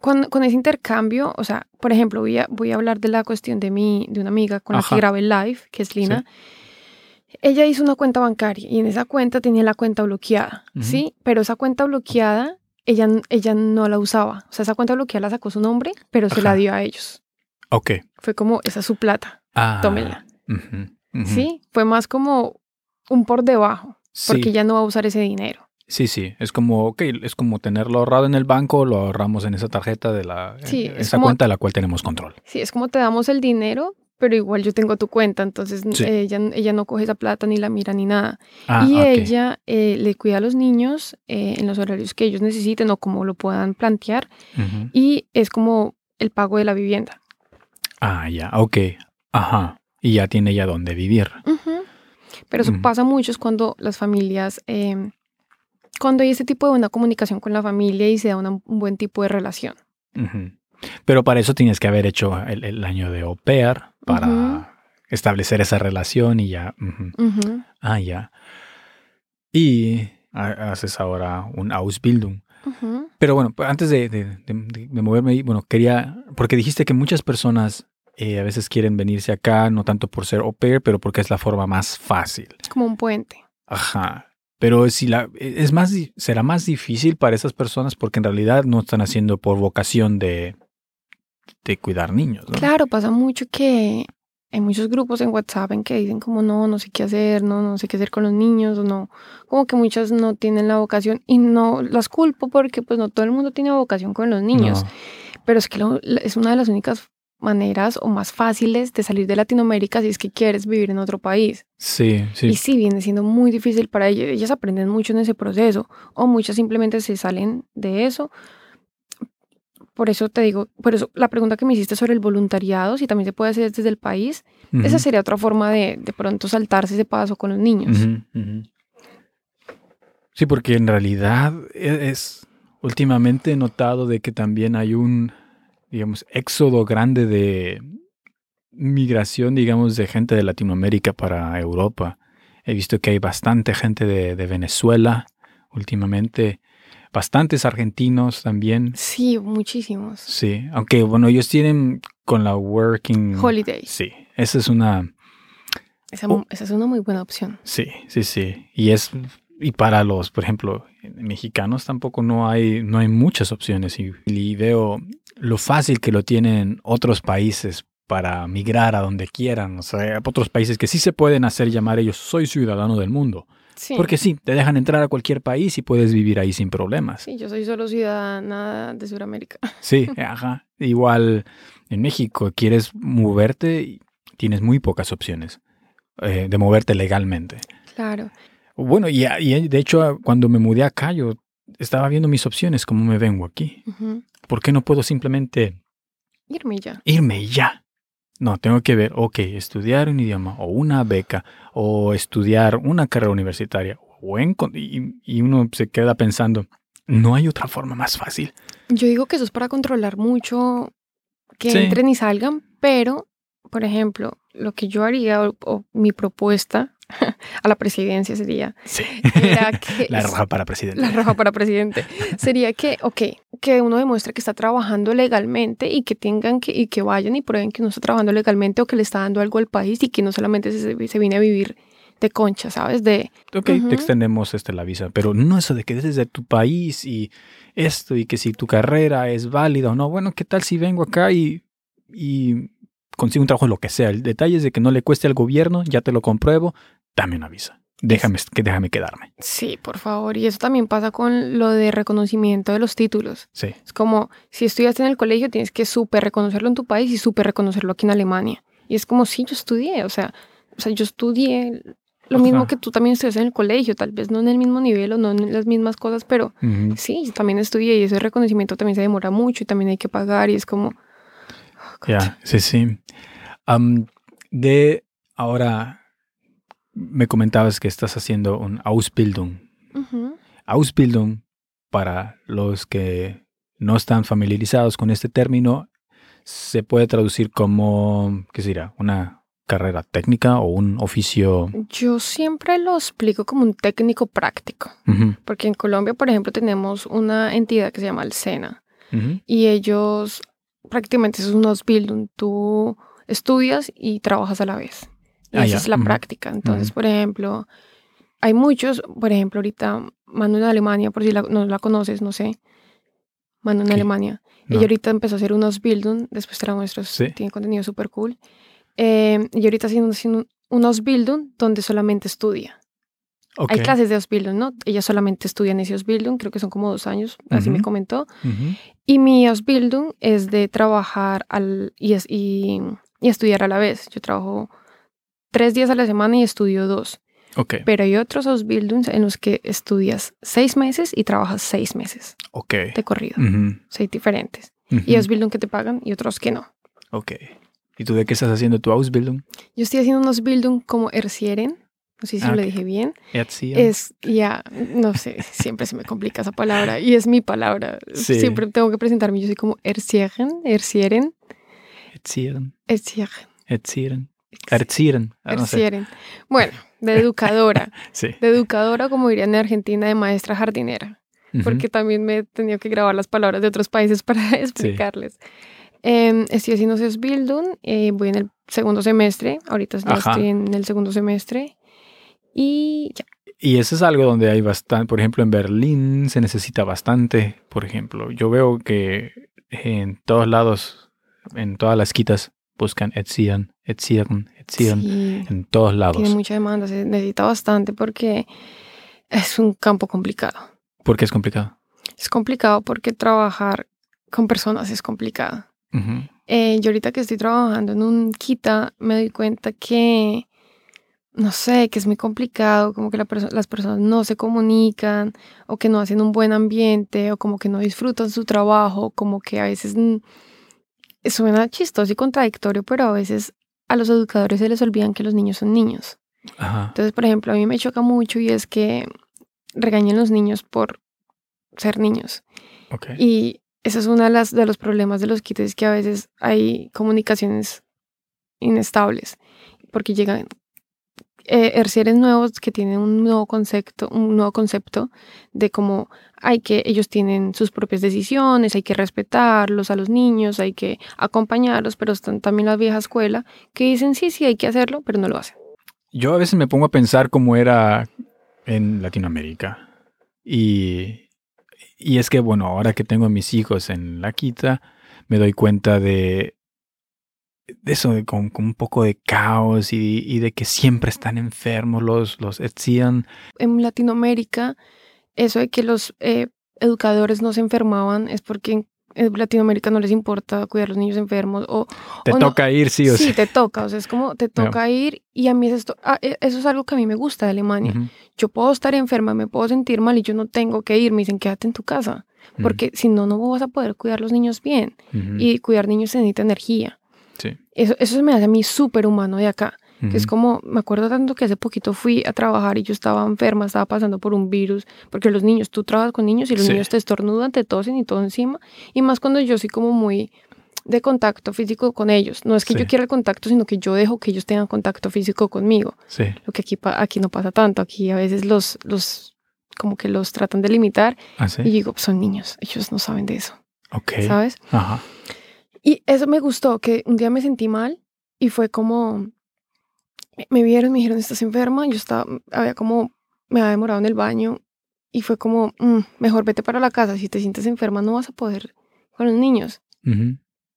con, con ese intercambio, o sea, por ejemplo, voy a, voy a hablar de la cuestión de mi, de una amiga con la que grabé el live, que es Lina. Ella hizo una cuenta bancaria y en esa cuenta tenía la cuenta bloqueada. ¿sí? Pero esa cuenta bloqueada, ella, ella no la usaba. O sea, esa cuenta bloqueada la sacó su nombre, pero se la dio a ellos. Ok. Fue como, esa es su plata, Ah, tómenla. ¿Sí? Fue más como un por debajo, porque Sí, ya no va a usar ese dinero. sí, sí. Es como, ok, es como tenerlo ahorrado en el banco, lo ahorramos en esa tarjeta de la, Sí, en es esa como- cuenta de la cual tenemos control. Sí, es como te damos el dinero, pero igual yo tengo tu cuenta, entonces Sí. ella, ella no coge esa plata ni la mira ni nada. Ah, y ella eh, le cuida a los niños eh, en los horarios que ellos necesiten o como lo puedan plantear y es como el pago de la vivienda. Ah, ya, ok. Ajá. Y ya tiene ya dónde vivir. Pero eso pasa mucho es cuando las familias, eh, cuando hay este tipo de buena comunicación con la familia y se da una- un buen tipo de relación. Pero para eso tienes que haber hecho el, el año de au pair para establecer esa relación y ya. Ah, ya. Y ha- haces ahora un Ausbildung. Pero bueno, pues, antes de, de- de- de moverme ahí, bueno, quería, porque dijiste que muchas personas eh, a veces quieren venirse acá, no tanto por ser au pair, pero porque es la forma más fácil. Como un puente. Ajá. Pero si la, es más, será más difícil para esas personas porque en realidad no están haciendo por vocación de, de cuidar niños, ¿no? Claro, pasa mucho que hay muchos grupos en WhatsApp en que dicen como no, no sé qué hacer, no, no sé qué hacer con los niños, o no, como que muchas no tienen la vocación y no las culpo porque pues no todo el mundo tiene vocación con los niños, No. pero es que lo- es una de las únicas maneras o más fáciles de salir de Latinoamérica si es que quieres vivir en otro país. Sí, sí. Y sí, viene siendo muy difícil para ellas. Ellas aprenden mucho en ese proceso o muchas simplemente se salen de eso. Por eso te digo, por eso la pregunta que me hiciste sobre el voluntariado, si también se puede hacer desde el país, esa sería otra forma de de pronto saltarse ese paso con los niños. Sí, porque en realidad e- es, últimamente he notado de que también hay un, digamos, éxodo grande de migración, digamos, de gente de Latinoamérica para Europa. He visto que hay bastante gente de, de Venezuela últimamente, bastantes argentinos también. Sí, muchísimos. Sí, aunque bueno, ellos tienen con la working Holiday. Sí, esa es una Esa, Oh. esa es una muy buena opción. Sí, sí, sí. Y es y para los, por ejemplo, mexicanos tampoco no hay no hay muchas opciones y, y veo lo fácil que lo tienen otros países para migrar a donde quieran, o sea, otros países que sí se pueden hacer llamar ellos soy ciudadano del mundo, Sí. porque sí, te dejan entrar a cualquier país y puedes vivir ahí sin problemas. Sí, yo soy solo ciudadana de Sudamérica. (laughs) Sí, ajá. Igual en México quieres moverte y tienes muy pocas opciones eh, de moverte legalmente. Claro. Bueno, y, y de hecho cuando me mudé acá yo estaba viendo mis opciones, cómo me vengo aquí. ¿Por qué no puedo simplemente Irme ya. irme ya? No, tengo que ver, ok, estudiar un idioma o una beca o estudiar una carrera universitaria. O en, y, y uno se queda pensando, no hay otra forma más fácil. Yo digo que eso es para controlar mucho que Sí. entren y salgan, pero, por ejemplo, lo que yo haría o, o mi propuesta (laughs) a la presidencia sería Sí. era que (laughs) La roja para presidente. la roja para presidente sería que, ok, que uno demuestre que está trabajando legalmente y que tengan que y que vayan y prueben que uno está trabajando legalmente o que le está dando algo al país y que no solamente se, se viene a vivir de concha, ¿sabes? De Ok, te extendemos este, la visa, pero no eso de que desde tu país y esto y que si tu carrera es válida o no. Bueno, ¿qué tal si vengo acá y, y consigo un trabajo, lo que sea? El detalle es de que no le cueste al gobierno, ya te lo compruebo, dame una visa. Déjame, que déjame quedarme. sí, por favor. Y eso también pasa con lo de reconocimiento de los títulos. Sí, Es como si estudiaste en el colegio, tienes que súper reconocerlo en tu país y súper reconocerlo aquí en Alemania. Y es como, sí, yo estudié, o sea, o sea yo estudié lo mismo Ajá. que tú también estudias en el colegio, tal vez no en el mismo nivel o no en las mismas cosas, pero sí, yo también estudié y ese reconocimiento también se demora mucho y también hay que pagar y es como... oh, ya, sí, sí. De ahora, me comentabas que estás haciendo un Ausbildung. Ausbildung, para los que no están familiarizados con este término, se puede traducir como, ¿qué será? Una carrera técnica o un oficio. Yo siempre lo explico como un técnico práctico, porque en Colombia, por ejemplo, tenemos una entidad que se llama el SENA. y ellos prácticamente es un Ausbildung. Tú estudias y trabajas a la vez. Y Ah, esa ya. es la práctica. Entonces, por ejemplo, hay muchos, por ejemplo, ahorita Manu en Alemania, por si la- no la conoces, no sé. Manu en ¿Qué? Alemania. No. Ella ahorita empezó a hacer unos Bildung, después te la muestro, Sí. tiene contenido súper cool. Eh, y ahorita haciendo, haciendo unos Bildung donde solamente estudia. Hay clases de Ausbildung, ¿no? Ella solamente estudia en ese Ausbildung, creo que son como dos años, así me comentó. Y mi Ausbildung es de trabajar al, y, es- y, y estudiar a la vez. Yo trabajo tres días a la semana y estudio dos. Ok. Pero hay otros Ausbildungs en los que estudias seis meses y trabajas seis meses Ok. de corrido. Ujú. Seis diferentes. Ujú. Y Ausbildung que te pagan y otros que no. Ok. ¿Y tú de qué estás haciendo tu Ausbildung? Yo estoy haciendo unos Bildung como Erzieren. No sé si Ah, lo dije bien. Erziehen? Es, ya, no sé, siempre se me complica esa palabra. Y es mi palabra. Sí. Siempre tengo que presentarme. Yo soy como Erzieren, Erzieren, Erziehen. Erzieren. Erziehen. Erziehen. Ah, no sé. Erzieren. Bueno, de educadora. (laughs) Sí. De educadora, como dirían en Argentina, de maestra jardinera. Ujú. Porque también me he tenido que grabar las palabras de otros países para (laughs) explicarles. Em, estoy haciendo Bildung, eh, voy en el segundo semestre. Ahorita ya estoy en el segundo semestre. Y ya. Y eso es algo donde hay bastante, por ejemplo, en Berlín se necesita bastante. Por ejemplo, yo veo que en todos lados, en todas las quitas, buscan Erziehen, Erziehen, Erziehen, Sí. en todos lados. Tiene mucha demanda, se necesita bastante porque es un campo complicado. Porque es complicado. Es complicado porque trabajar con personas es complicado. Eh, yo ahorita que estoy trabajando en un Kita me doy cuenta que, no sé, que es muy complicado, como que la perso- las personas no se comunican o que no hacen un buen ambiente o como que no disfrutan su trabajo, como que a veces suena chistoso y contradictorio, pero a veces a los educadores se les olvidan que los niños son niños. Ajá. Entonces, por ejemplo, a mí me choca mucho y es que regañen los niños por ser niños. Y ese es uno de, las, de los problemas de los kits, es que a veces hay comunicaciones inestables, porque llegan eh, herciares nuevos que tienen un nuevo concepto, un nuevo concepto de cómo hay que, ellos tienen sus propias decisiones, hay que respetarlos a los niños, hay que acompañarlos, pero están también la vieja escuela que dicen sí, sí, hay que hacerlo, pero no lo hacen. Yo a veces me pongo a pensar cómo era en Latinoamérica. Y, y es que, bueno, ahora que tengo a mis hijos en la quita, me doy cuenta de eso, de con, con un poco de caos y, y de que siempre están enfermos los, los Erziehen. en Latinoamérica, eso de que los eh, educadores no se enfermaban es porque en Latinoamérica no les importa cuidar a los niños enfermos o Te o no. toca ir, sí o sí, sí. te toca, o sea, es como te (laughs) toca ir y a mí es esto, ah, eh, eso es algo que a mí me gusta de Alemania. Yo puedo estar enferma, me puedo sentir mal y yo no tengo que ir, me dicen quédate en tu casa, porque si no, no vas a poder cuidar a los niños bien y cuidar niños se necesita energía. Sí, Eso, eso me hace a mí súper humano de acá. que es como, me acuerdo tanto que hace poquito fui a trabajar y yo estaba enferma, estaba pasando por un virus, porque los niños, tú trabajas con niños y los Sí. niños te estornudan, te tosen y todo encima, y más cuando yo soy como muy de contacto físico con ellos. No es que Sí. yo quiera el contacto, sino que yo dejo que ellos tengan contacto físico conmigo. sí. Lo que aquí, aquí no pasa tanto, aquí a veces los, los, como que los tratan de limitar Ah, sí. y digo, "Pues son niños, ellos no saben de eso, Ok. ¿sabes? Ajá. Y eso me gustó, que un día me sentí mal y fue como, me- vieron, me dijeron, estás enferma, yo estaba, había como, me había demorado en el baño y fue como, "Mm, mejor vete para la casa, si te sientes enferma no vas a poder con los niños.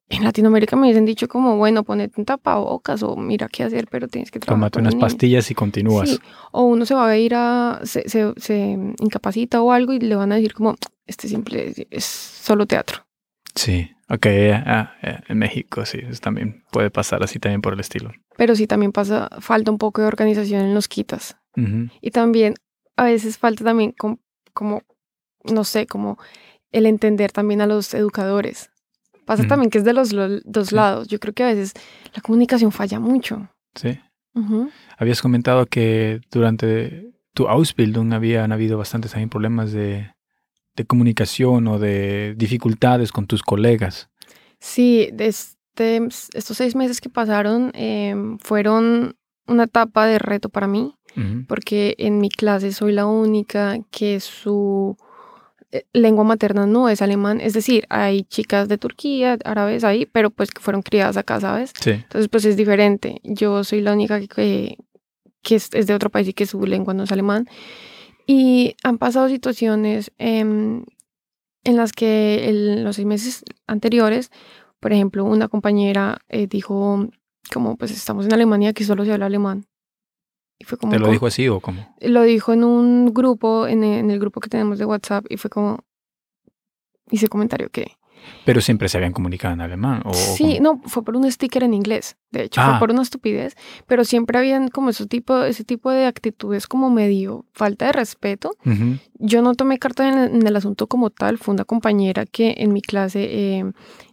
En Latinoamérica me hubiesen dicho como, bueno, ponete un tapabocas o mira qué hacer, pero tienes que trabajar Tómate unas los niños". pastillas y continúas. Sí, o uno se va a ir a, se, se, se incapacita o algo y le van a decir como, este simple es solo teatro. Sí, ok, ah, eh, en México sí, también puede pasar así también por el estilo. Pero sí también pasa, falta un poco de organización en los quitas. Y también a veces falta también com- como, no sé, como el entender también a los educadores. Pasa también que es de los lo- dos Sí. lados. Yo creo que a veces la comunicación falla mucho. Sí. Habías comentado que durante tu Ausbildung habían habido bastantes también problemas de, de comunicación o de dificultades con tus colegas. Sí, este- estos seis meses que pasaron em, fueron una etapa de reto para mí. Porque en mi clase soy la única que su eh, lengua materna no es alemán, es decir, hay chicas de Turquía, árabes ahí, pero pues que fueron criadas acá, ¿sabes? Sí. Entonces pues es diferente. Yo soy la única que, que es, es de otro país y que su lengua no es alemán. Y han pasado situaciones em, en las que en los seis meses anteriores, por ejemplo, una compañera eh, dijo como pues estamos en Alemania, aquí solo se habla alemán. Y fue como, ¿Te lo como- dijo así o cómo? lo dijo en un grupo, en el, en el grupo que tenemos de WhatsApp, y fue como, hice comentario que, Pero siempre se habían comunicado en alemán. O, sí, cómo? no, fue por un sticker en inglés, de hecho, Ah. fue por una estupidez, pero siempre habían como ese tipo, ese tipo de actitudes como medio falta de respeto. Ujú. Yo no tomé carta en el, en el asunto como tal, fue una compañera que en mi clase, eh,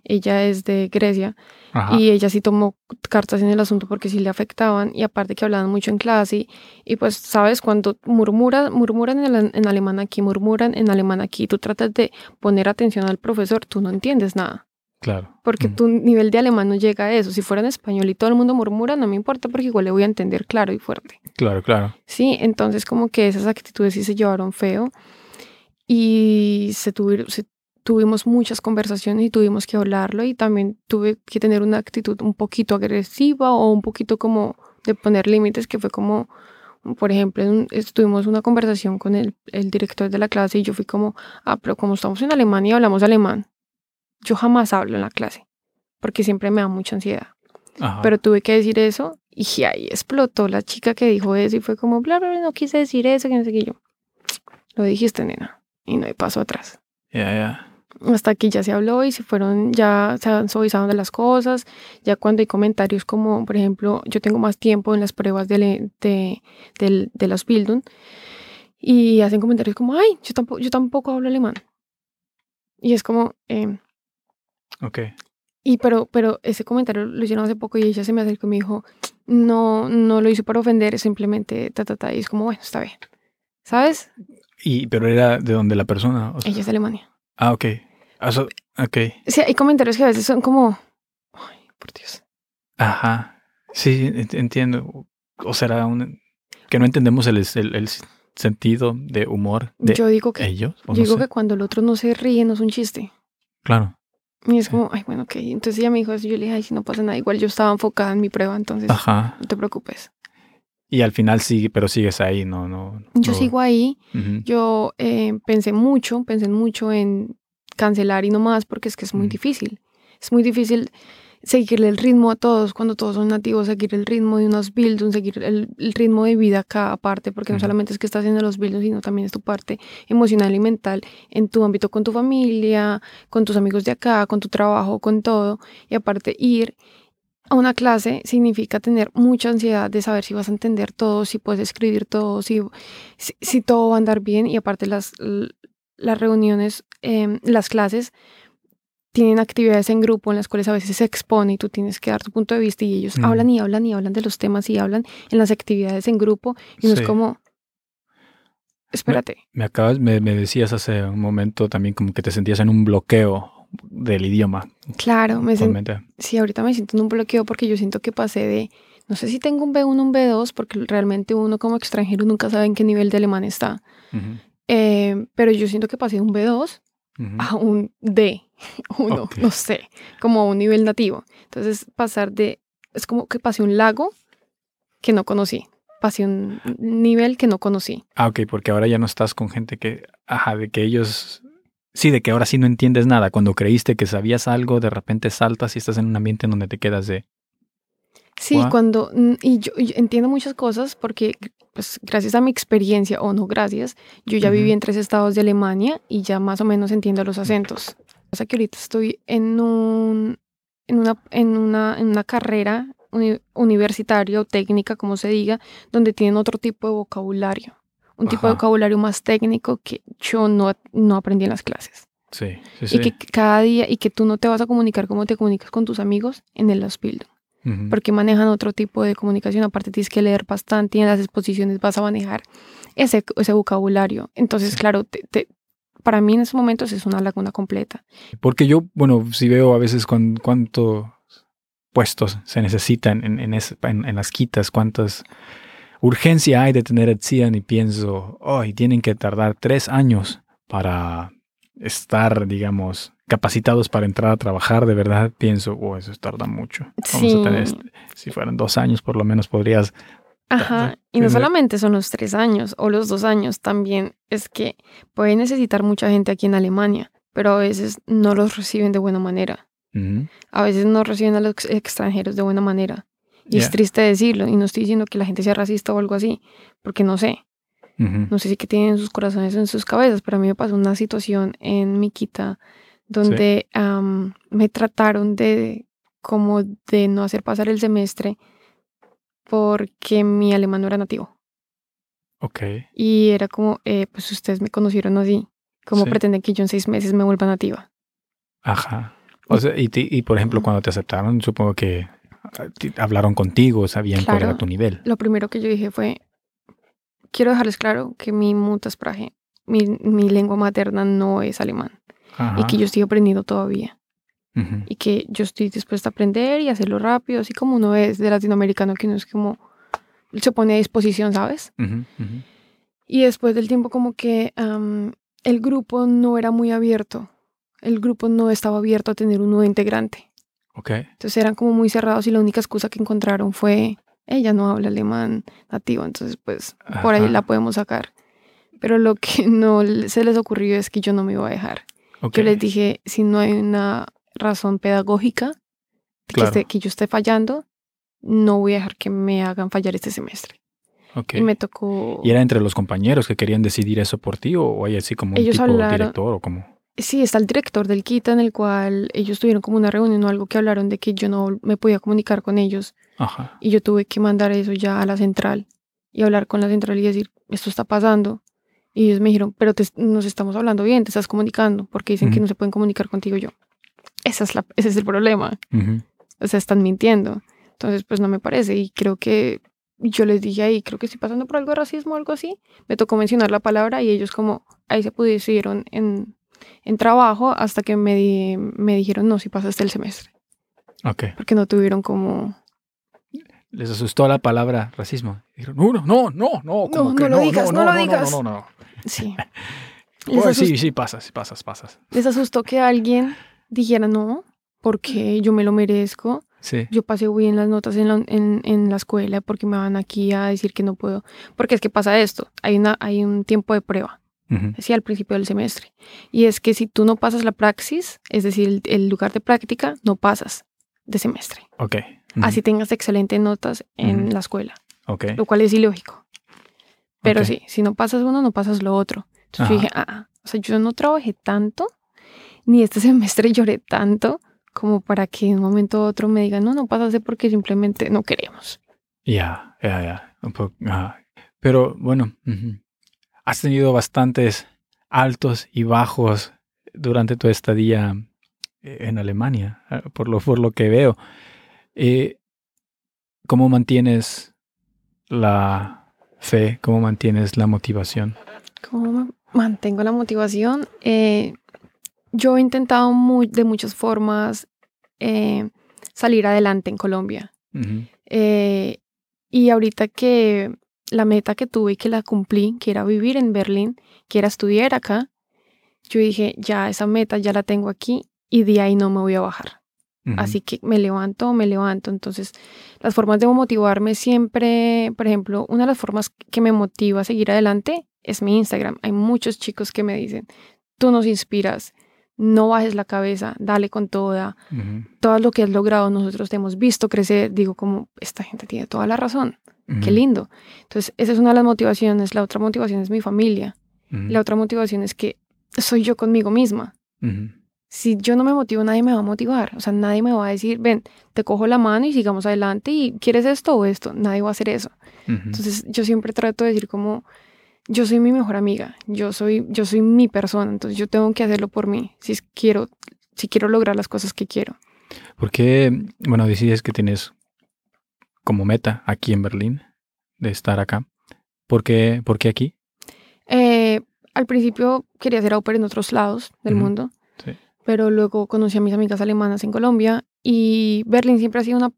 ella es de Grecia, Ajá. y ella sí tomó cartas en el asunto porque sí le afectaban y aparte que hablaban mucho en clase y, y pues sabes cuando murmuran murmuran en, alemán aquí murmuran en alemán aquí tú tratas de poner atención al profesor tú no entiendes nada Claro. porque tu nivel de alemán no llega a eso si fuera en español y todo el mundo murmura no me importa porque igual le voy a entender claro y fuerte Claro, claro. sí entonces como que esas actitudes sí se llevaron feo y se tuvieron se- tuvimos muchas conversaciones y tuvimos que hablarlo y también tuve que tener una actitud un poquito agresiva o un poquito como de poner límites que fue como por ejemplo un- tuvimos una conversación con el, el director de la clase y yo fui como ah pero como estamos en Alemania y hablamos alemán yo jamás hablo en la clase porque siempre me da mucha ansiedad Ajá. pero tuve que decir eso y ahí explotó la chica que dijo eso y fue como, bla, bla, bla, no quise decir eso, que no sé qué yo. Lo dijiste, nena, y no hay paso atrás. Ya, ya. Hasta aquí ya se habló y se fueron, ya se han suavizado de las cosas. Ya cuando hay comentarios como, por ejemplo, yo tengo más tiempo en las pruebas de, de, del- de los Bildung y hacen comentarios como, ay, yo tampoco, yo tampoco hablo alemán. Y es como, em, Ok. y pero, pero ese comentario lo hicieron hace poco y ella se me acercó y me dijo, no, no lo hice para ofender, simplemente ta, ta, ta. Y es como, bueno, está bien. ¿Sabes? Y, pero era de donde la persona. o sea- Ella es de Alemania. Ah, ok. Ah, so- ok. Sí, hay comentarios que a veces son como, ay, por Dios. Ajá. Sí, ent- entiendo. O será un, que no entendemos el, el, el sentido de humor de yo digo que, ellos. yo no digo sé. que cuando el otro no se ríe, no es un chiste. Claro. Y es Sí. como, ay, bueno, ok. Entonces ella me dijo eso. Yo le dije, ay, si no pasa nada. Igual yo estaba enfocada en mi prueba, entonces Ajá. no te preocupes. Y al final sigue, pero sigues ahí, no, no. Yo sigo ahí. Yo eh, pensé mucho, pensé mucho en cancelar y no más porque es que es muy difícil. Es muy difícil seguirle el ritmo a todos cuando todos son nativos, seguir el ritmo de unos builds, seguir el, el ritmo de vida acá aparte, porque no solamente es que estás haciendo los builds, sino también es tu parte emocional y mental en tu ámbito con tu familia, con tus amigos de acá, con tu trabajo, con todo. Y aparte ir a una clase significa tener mucha ansiedad de saber si vas a entender todo, si puedes escribir todo, si, si, si todo va a andar bien. Y aparte las, las reuniones, em, las clases tienen actividades en grupo en las cuales a veces se expone y tú tienes que dar tu punto de vista y ellos Mm. hablan y hablan y hablan de los temas y hablan en las actividades en grupo y no Sí. es como, espérate, Me acabas, me, me decías hace un momento también como que te sentías en un bloqueo del idioma. claro, me sí, ahorita me siento en un bloqueo porque yo siento que pasé de, no sé si tengo un B1, un B2, porque realmente uno como extranjero nunca sabe en qué nivel de alemán está, Ujú, Eh, pero yo siento que pasé de un B2 ujú. a un D1, (laughs) Ok. no sé, como a un nivel nativo. Entonces pasar de, es como que pasé un lago que no conocí, pasé un nivel que no conocí. Ah, ok, porque ahora ya no estás con gente que, ajá, de que ellos, sí, de que ahora sí no entiendes nada. Cuando creíste que sabías algo, de repente saltas y estás en un ambiente en donde te quedas de, Sí, cuando, mm, y yo, entiendo muchas cosas porque, pues, gracias a mi experiencia, o no gracias, yo ya viví en tres estados de Alemania y ya más o menos entiendo los acentos. O sea que ahorita estoy en un, en una, en una, en una carrera uni- universitaria o técnica, como se diga, donde tienen otro tipo de vocabulario. Un tipo de vocabulario más técnico que yo no, no aprendí en las clases. sí, sí, sí. Y que cada día, y que tú no te vas a comunicar como te comunicas con tus amigos en el Ujú. porque manejan otro tipo de comunicación. Aparte tienes que leer bastante y en las exposiciones vas a manejar ese, ese vocabulario. Entonces, Sí. claro, te- te- para mí en esos momentos es una laguna completa. Porque yo, bueno, si veo a veces con cuántos puestos se necesitan en, en- en las quitas, cuántas urgencia hay de tener Etzian y pienso, hoy tienen que tardar tres años para estar, digamos, capacitados para entrar a trabajar, de verdad pienso, oh, eso tarda mucho. Vamos a tener, este, si fueran dos años, por lo menos podrías Ajá, y no solamente son los tres años o los dos años, también es que puede necesitar mucha gente aquí en Alemania, pero a veces no los reciben de buena manera. A veces no reciben a los extranjeros de buena manera. Y es triste decirlo, y no estoy diciendo que la gente sea racista o algo así, porque no sé. No sé si que tienen sus corazones en sus cabezas, pero a mí me pasó una situación en Miquita donde me trataron de como de no hacer pasar el semestre porque mi alemán no era nativo. Ok. Y era como, eh, pues ustedes me conocieron así. ¿Cómo pretenden que yo en seis meses me vuelva nativa? Ajá. O sea, y, y por ejemplo, cuando te aceptaron, supongo que hablaron contigo, sabían cuál era tu nivel. Lo primero que yo dije fue, quiero dejarles claro que mi mutaspraje, mi, mi lengua materna no es alemán. Y que yo estoy aprendiendo todavía y que yo estoy dispuesta a aprender y hacerlo rápido, así como uno es de latinoamericano, que uno es como se pone a disposición, ¿sabes? Y después del tiempo como que el grupo no era muy abierto, el grupo no estaba abierto a tener un nuevo integrante. Okay. Entonces eran como muy cerrados y la única excusa que encontraron fue, ella no habla alemán nativo, entonces pues por ahí la podemos sacar. Pero lo que (laughs) no se les ocurrió es que yo no me iba a dejar. Yo les dije, si no hay una razón pedagógica que, que yo esté fallando, no voy a dejar que me hagan fallar este semestre. Okay. Y me tocó... ¿Y era entre los compañeros que querían decidir eso por ti o hay así como un tipo director o como...? Sí, está el director del KITA en el cual ellos tuvieron como una reunión o algo que hablaron de que yo no me podía comunicar con ellos. Ajá. Y yo tuve que mandar eso ya a la central y hablar con la central y decir, esto está pasando. Y ellos me dijeron, pero nos estamos hablando bien, te estás comunicando, porque dicen que no se pueden comunicar contigo yo. Esa es la, ese es el problema. O sea, están mintiendo. Entonces, pues no me parece. Y creo que yo les dije ahí, creo que estoy pasando por algo de racismo o algo así. Me tocó mencionar la palabra y ellos como ahí se pusieron en, en trabajo hasta que me, me dijeron, no, si pasaste el semestre. Ok. Porque no tuvieron como... Les asustó la palabra racismo. Dijeron, no, no, no, no, no, no, lo digas, no, lo digas. No, no, no, Sí. (laughs) sí, sí, pasas, pasas, pasas. Les asustó que alguien dijera no, porque yo me lo merezco. Sí. Yo pasé bien las notas en la, en, en la, escuela porque me van aquí a decir que no puedo. Porque es que pasa esto, hay, una, hay un tiempo de prueba, uh al principio del semestre. Y es que si tú no pasas la praxis, es decir, el, lugar de práctica, no pasas de semestre. Ok. Así tengas excelentes notas en la escuela. Ok. Lo cual es ilógico. Pero sí, si no pasas uno, no pasas lo otro. Entonces yo dije, ah, o sea, yo no trabajé tanto ni este (laughs) semestre lloré tanto como para que en un momento u otro me digan, no, no pásase porque simplemente no queremos. Ya, ya, ya. Pero bueno, has tenido bastantes altos y bajos durante tu estadía eh, en Alemania, eh, por lo, por lo que veo. Eh, ¿Cómo mantienes la fe? ¿Cómo mantienes la motivación? ¿Cómo mantengo la motivación? Eh, yo he intentado muy, de muchas formas eh, salir adelante en Colombia. Y ahorita que la meta que tuve y que la cumplí, que era vivir en Berlín, que era estudiar acá, yo dije, ya esa meta ya la tengo aquí y de ahí no me voy a bajar. Así que me levanto, me levanto. Entonces, las formas de motivarme siempre, por ejemplo, una de las formas que me motiva a seguir adelante es mi Instagram. Hay muchos chicos que me dicen, tú nos inspiras, no bajes la cabeza, dale con toda. Todo lo que has logrado, nosotros te hemos visto crecer. Digo, como esta gente tiene toda la razón. Qué lindo. Entonces, esa es una de las motivaciones. La otra motivación es mi familia. La otra motivación es que soy yo conmigo misma. Si yo no me motivo, nadie me va a motivar. O sea, nadie me va a decir, ven, te cojo la mano y sigamos adelante y quieres esto o esto. Nadie va a hacer eso. Entonces, yo siempre trato de decir como, yo soy mi mejor amiga, yo soy, yo soy mi persona, entonces yo tengo que hacerlo por mí, si quiero, si quiero lograr las cosas que quiero. ¿Por qué, bueno, decides que tienes como meta aquí en Berlín de estar acá? ¿Por qué, ¿por qué aquí? Eh, al principio quería ser au pair en otros lados del mundo, pero luego conocí a mis amigas alemanas en Colombia y Berlín siempre ha sido una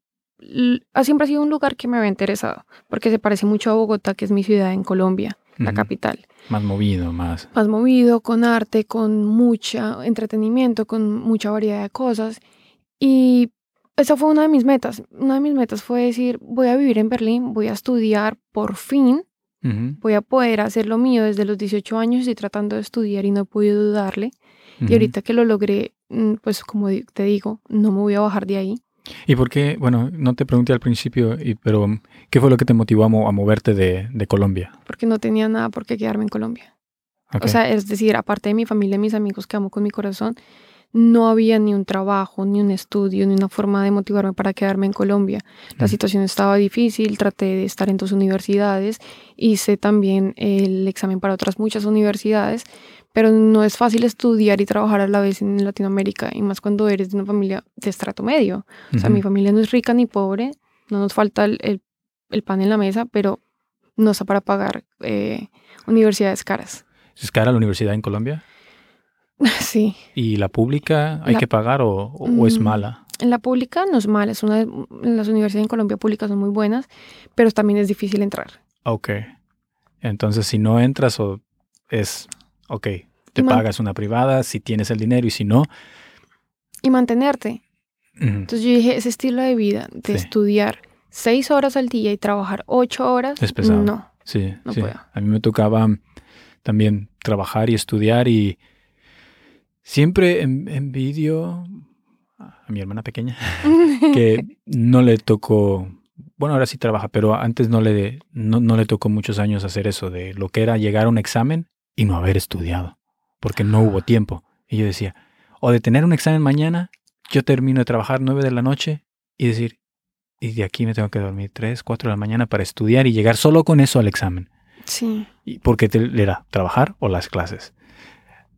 siempre ha sido un lugar que me había interesado porque se parece mucho a Bogotá, que es mi ciudad en Colombia la capital. Más movido, más. Más movido, con arte, con mucha entretenimiento, con mucha variedad de cosas. Y esa fue una de mis metas. Una de mis metas fue decir, voy a vivir en Berlín, voy a estudiar por fin, voy a poder hacer lo mío desde los 18 años, estoy tratando de estudiar y no he podido dudarle. Y ahorita que lo logré, mm, pues como te digo, no me voy a bajar de ahí. ¿Y por qué? Bueno, no te pregunté al principio, pero ¿qué fue lo que te motivó a, moverte de, de, Colombia? Porque no tenía nada por qué quedarme en Colombia. O sea, es decir, aparte de mi familia, mis amigos que amo con mi corazón, no había ni un trabajo, ni un estudio, ni una forma de motivarme para quedarme en Colombia. La situación estaba difícil, traté de estar en dos universidades, hice también el examen para otras muchas universidades, pero no es fácil estudiar y trabajar a la vez en Latinoamérica, y más cuando eres de una familia de estrato medio. O sea, mi familia no es rica ni pobre, no nos falta el, pan en la mesa, pero no está para pagar eh, universidades caras. ¿Es cara la universidad en Colombia? (laughs) Sí. ¿Y la pública hay que pagar o, es mm, mala? En la pública no es mala, es una las universidades en Colombia públicas son muy buenas, pero también es difícil entrar. Ok. Entonces, si no entras o es ok, te pagas una privada si tienes el dinero y si no. Y mantenerte. Entonces yo dije, ese estilo de vida, de estudiar seis horas al día y trabajar ocho horas, es pesado. No. Sí, no Puedo. A mí me tocaba también trabajar y estudiar y siempre envidio a mi hermana pequeña (laughs) que no le tocó bueno, ahora sí trabaja, pero antes no le, no, no, le tocó muchos años hacer eso, de lo que era llegar a un examen y no haber estudiado, porque no hubo tiempo. Y yo decía, o de tener un examen mañana, yo termino de trabajar nueve de la noche y decir, y de aquí me tengo que dormir tres, cuatro de la mañana para estudiar y llegar solo con eso al examen. Sí. Y porque te, era trabajar o las clases.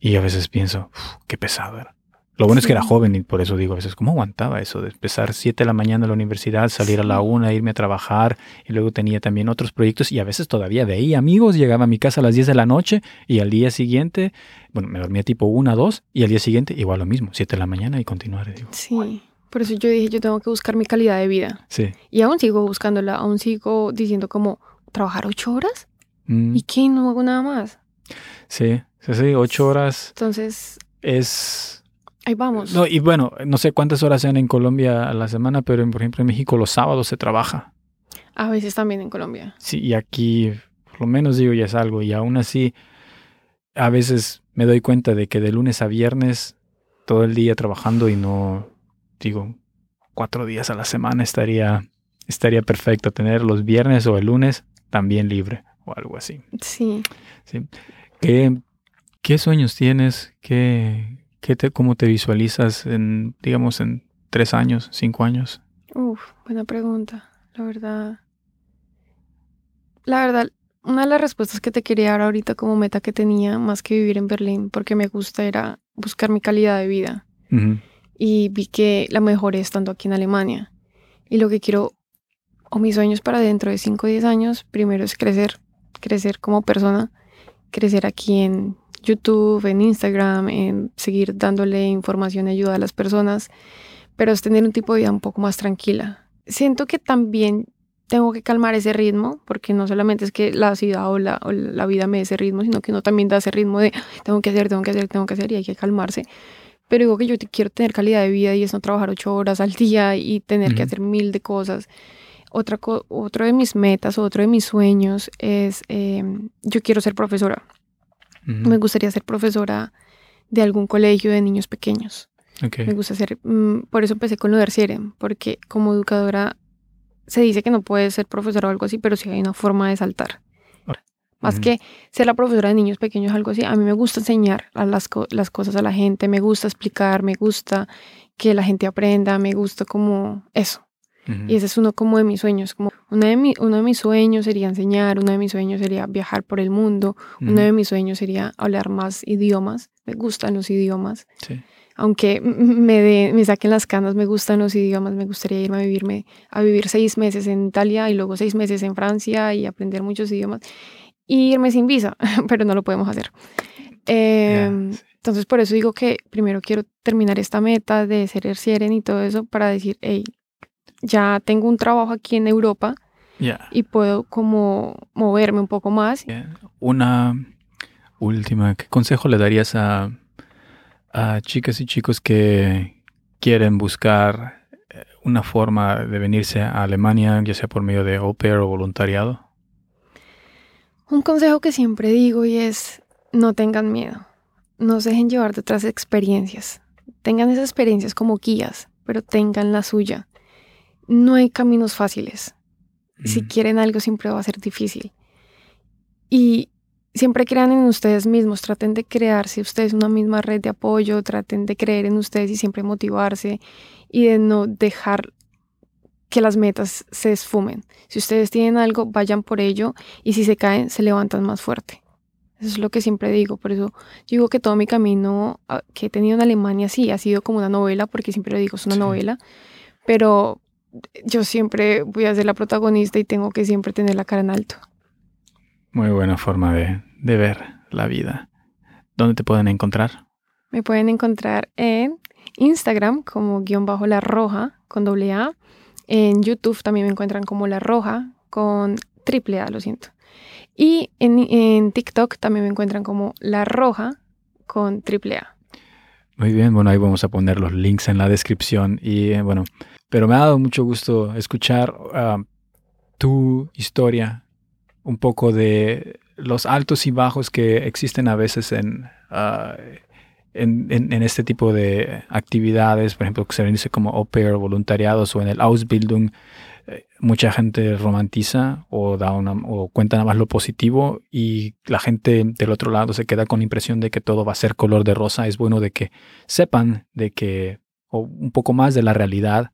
Y a veces pienso, qué pesado era. Lo bueno es que era joven y por eso digo a veces, ¿cómo aguantaba eso de empezar 7 de la mañana a la universidad, salir a la una, irme a trabajar y luego tenía también otros proyectos y a veces todavía veía amigos, llegaba a mi casa a las 10 de la noche y al día siguiente, bueno, me dormía tipo 1, 2 y al día siguiente igual lo mismo, 7 de la mañana y continuar. Digo, sí, por eso yo dije, yo tengo que buscar mi calidad de vida. Sí. Y aún sigo buscándola, aún sigo diciendo como, ¿trabajar 8 horas? Mm. ¿Y qué? No hago nada más. Sí, sí, sí, 8 horas. Entonces... Es Ahí vamos. No, y bueno, no sé cuántas horas sean en Colombia a la semana, pero por ejemplo en México los sábados se trabaja. A veces también en Colombia. Sí, y aquí por lo menos digo ya es algo. Y aún así, a veces me doy cuenta de que de lunes a viernes todo el día trabajando y no, digo, cuatro días a la semana estaría, estaría perfecto. Tener los viernes o el lunes también libre o algo así. Sí. sí. ¿Qué, qué sueños tienes? ¿Qué, ¿Qué te, ¿Cómo te visualizas en, digamos, en tres años, cinco años? Uf, buena pregunta. La verdad. La verdad, una de las respuestas que te quería dar ahorita como meta que tenía, más que vivir en Berlín, porque me gusta, era buscar mi calidad de vida. Y vi que la mejoré estando aquí en Alemania. Y lo que quiero, o mis sueños para dentro de cinco o diez años, primero es crecer, crecer como persona, crecer aquí en YouTube, en Instagram, en seguir dándole información y ayuda a las personas, pero es tener un tipo de vida un poco más tranquila. Siento que también tengo que calmar ese ritmo, porque no solamente es que la ciudad o la, la vida me dé ese ritmo, sino que uno también da ese ritmo de tengo que hacer, tengo que hacer, tengo que hacer y hay que calmarse. Pero digo que yo quiero tener calidad de vida y es no trabajar ocho horas al (laughs) día y tener que hacer mil de cosas. Otra otro de mis metas, otro de mis sueños es, eh, yo quiero ser profesora. Me gustaría ser profesora de algún colegio de niños pequeños. Me gusta ser, mm, por eso empecé con lo de porque como educadora se dice que no puedes ser profesora o algo así, pero sí hay una forma de saltar. Más que ser la profesora de niños pequeños, algo así, a mí me gusta enseñar las, las cosas a la gente, me gusta explicar, me gusta que la gente aprenda, me gusta como eso. Y ese es uno como de mis sueños. Como uno, de mi, uno de mis sueños sería enseñar, uno de mis sueños sería viajar por el mundo, uno de mis sueños sería hablar más idiomas. Me gustan los idiomas. Aunque me, me saquen las canas, me gustan los idiomas. Me gustaría irme a, vivirme, a vivir seis meses en Italia y luego seis meses en Francia y aprender muchos idiomas. Y irme sin visa, (laughs) pero no lo podemos hacer. Em, entonces, por eso digo que primero quiero terminar esta meta de ser Ercieren y todo eso para decir, hey, ya tengo un trabajo aquí en Europa y puedo como moverme un poco más. Una, última, ¿qué consejo le darías a, a chicas y chicos que quieren buscar eh, una forma de venirse a Alemania, ya sea por medio de au pair o voluntariado? Un consejo que siempre digo y es no tengan miedo, no se dejen llevar de otras experiencias, tengan esas experiencias como guías, pero tengan la suya. No hay caminos fáciles. Si quieren algo siempre va a ser difícil. Y siempre crean en ustedes mismos, traten de crearse ustedes una misma red de apoyo, traten de creer en ustedes y siempre motivarse y de no dejar que las metas se esfumen. Si ustedes tienen algo, vayan por ello y si se caen, se levantan más fuerte. Eso es lo que siempre digo, por eso digo que todo mi camino ah, que he tenido en Alemania sí ha sido como una novela, porque siempre lo digo, es una Sí. novela, pero yo siempre voy a ser la protagonista y tengo que siempre tener la cara en alto. Muy buena forma de, de ver la vida. ¿Dónde te pueden encontrar? Me pueden encontrar en Instagram como guion bajo la roja con doble A. En YouTube también me encuentran como la roja con triple A, lo siento. Y en, en TikTok también me encuentran como la roja con triple A. Muy bien, bueno, ahí vamos a poner los links en la descripción y eh, bueno, pero me ha dado mucho gusto escuchar ah, tu historia, un poco de los altos y bajos que existen a veces en, en, en- en este tipo de actividades, por ejemplo, que se dice como au pair, voluntariados o en el Ausbildung. eh, Mucha gente romantiza o da una o cuenta nada más lo positivo y la gente del otro lado se queda con la impresión de que todo va a ser color de rosa. Es bueno de que sepan de que o un poco más de la realidad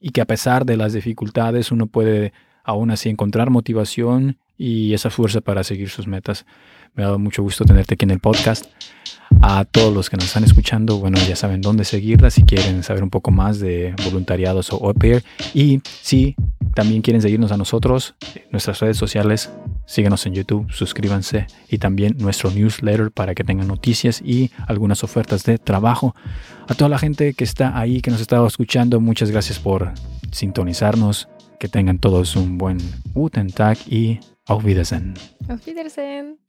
y que a pesar de las dificultades uno puede aún así encontrar motivación y esa fuerza para seguir sus metas. Me ha dado mucho gusto tenerte aquí en el podcast. A todos los que nos están escuchando, bueno, ya saben dónde seguirla si quieren saber un poco más de voluntariados o au. Y si también quieren seguirnos a nosotros, en nuestras redes sociales, síguenos en YouTube, suscríbanse y también nuestro newsletter para que tengan noticias y algunas ofertas de trabajo. A toda la gente que está ahí, que nos está escuchando, muchas gracias por sintonizarnos. Que tengan todos un buen Guten Tag y Auf Wiedersehen. Auf Wiedersehen.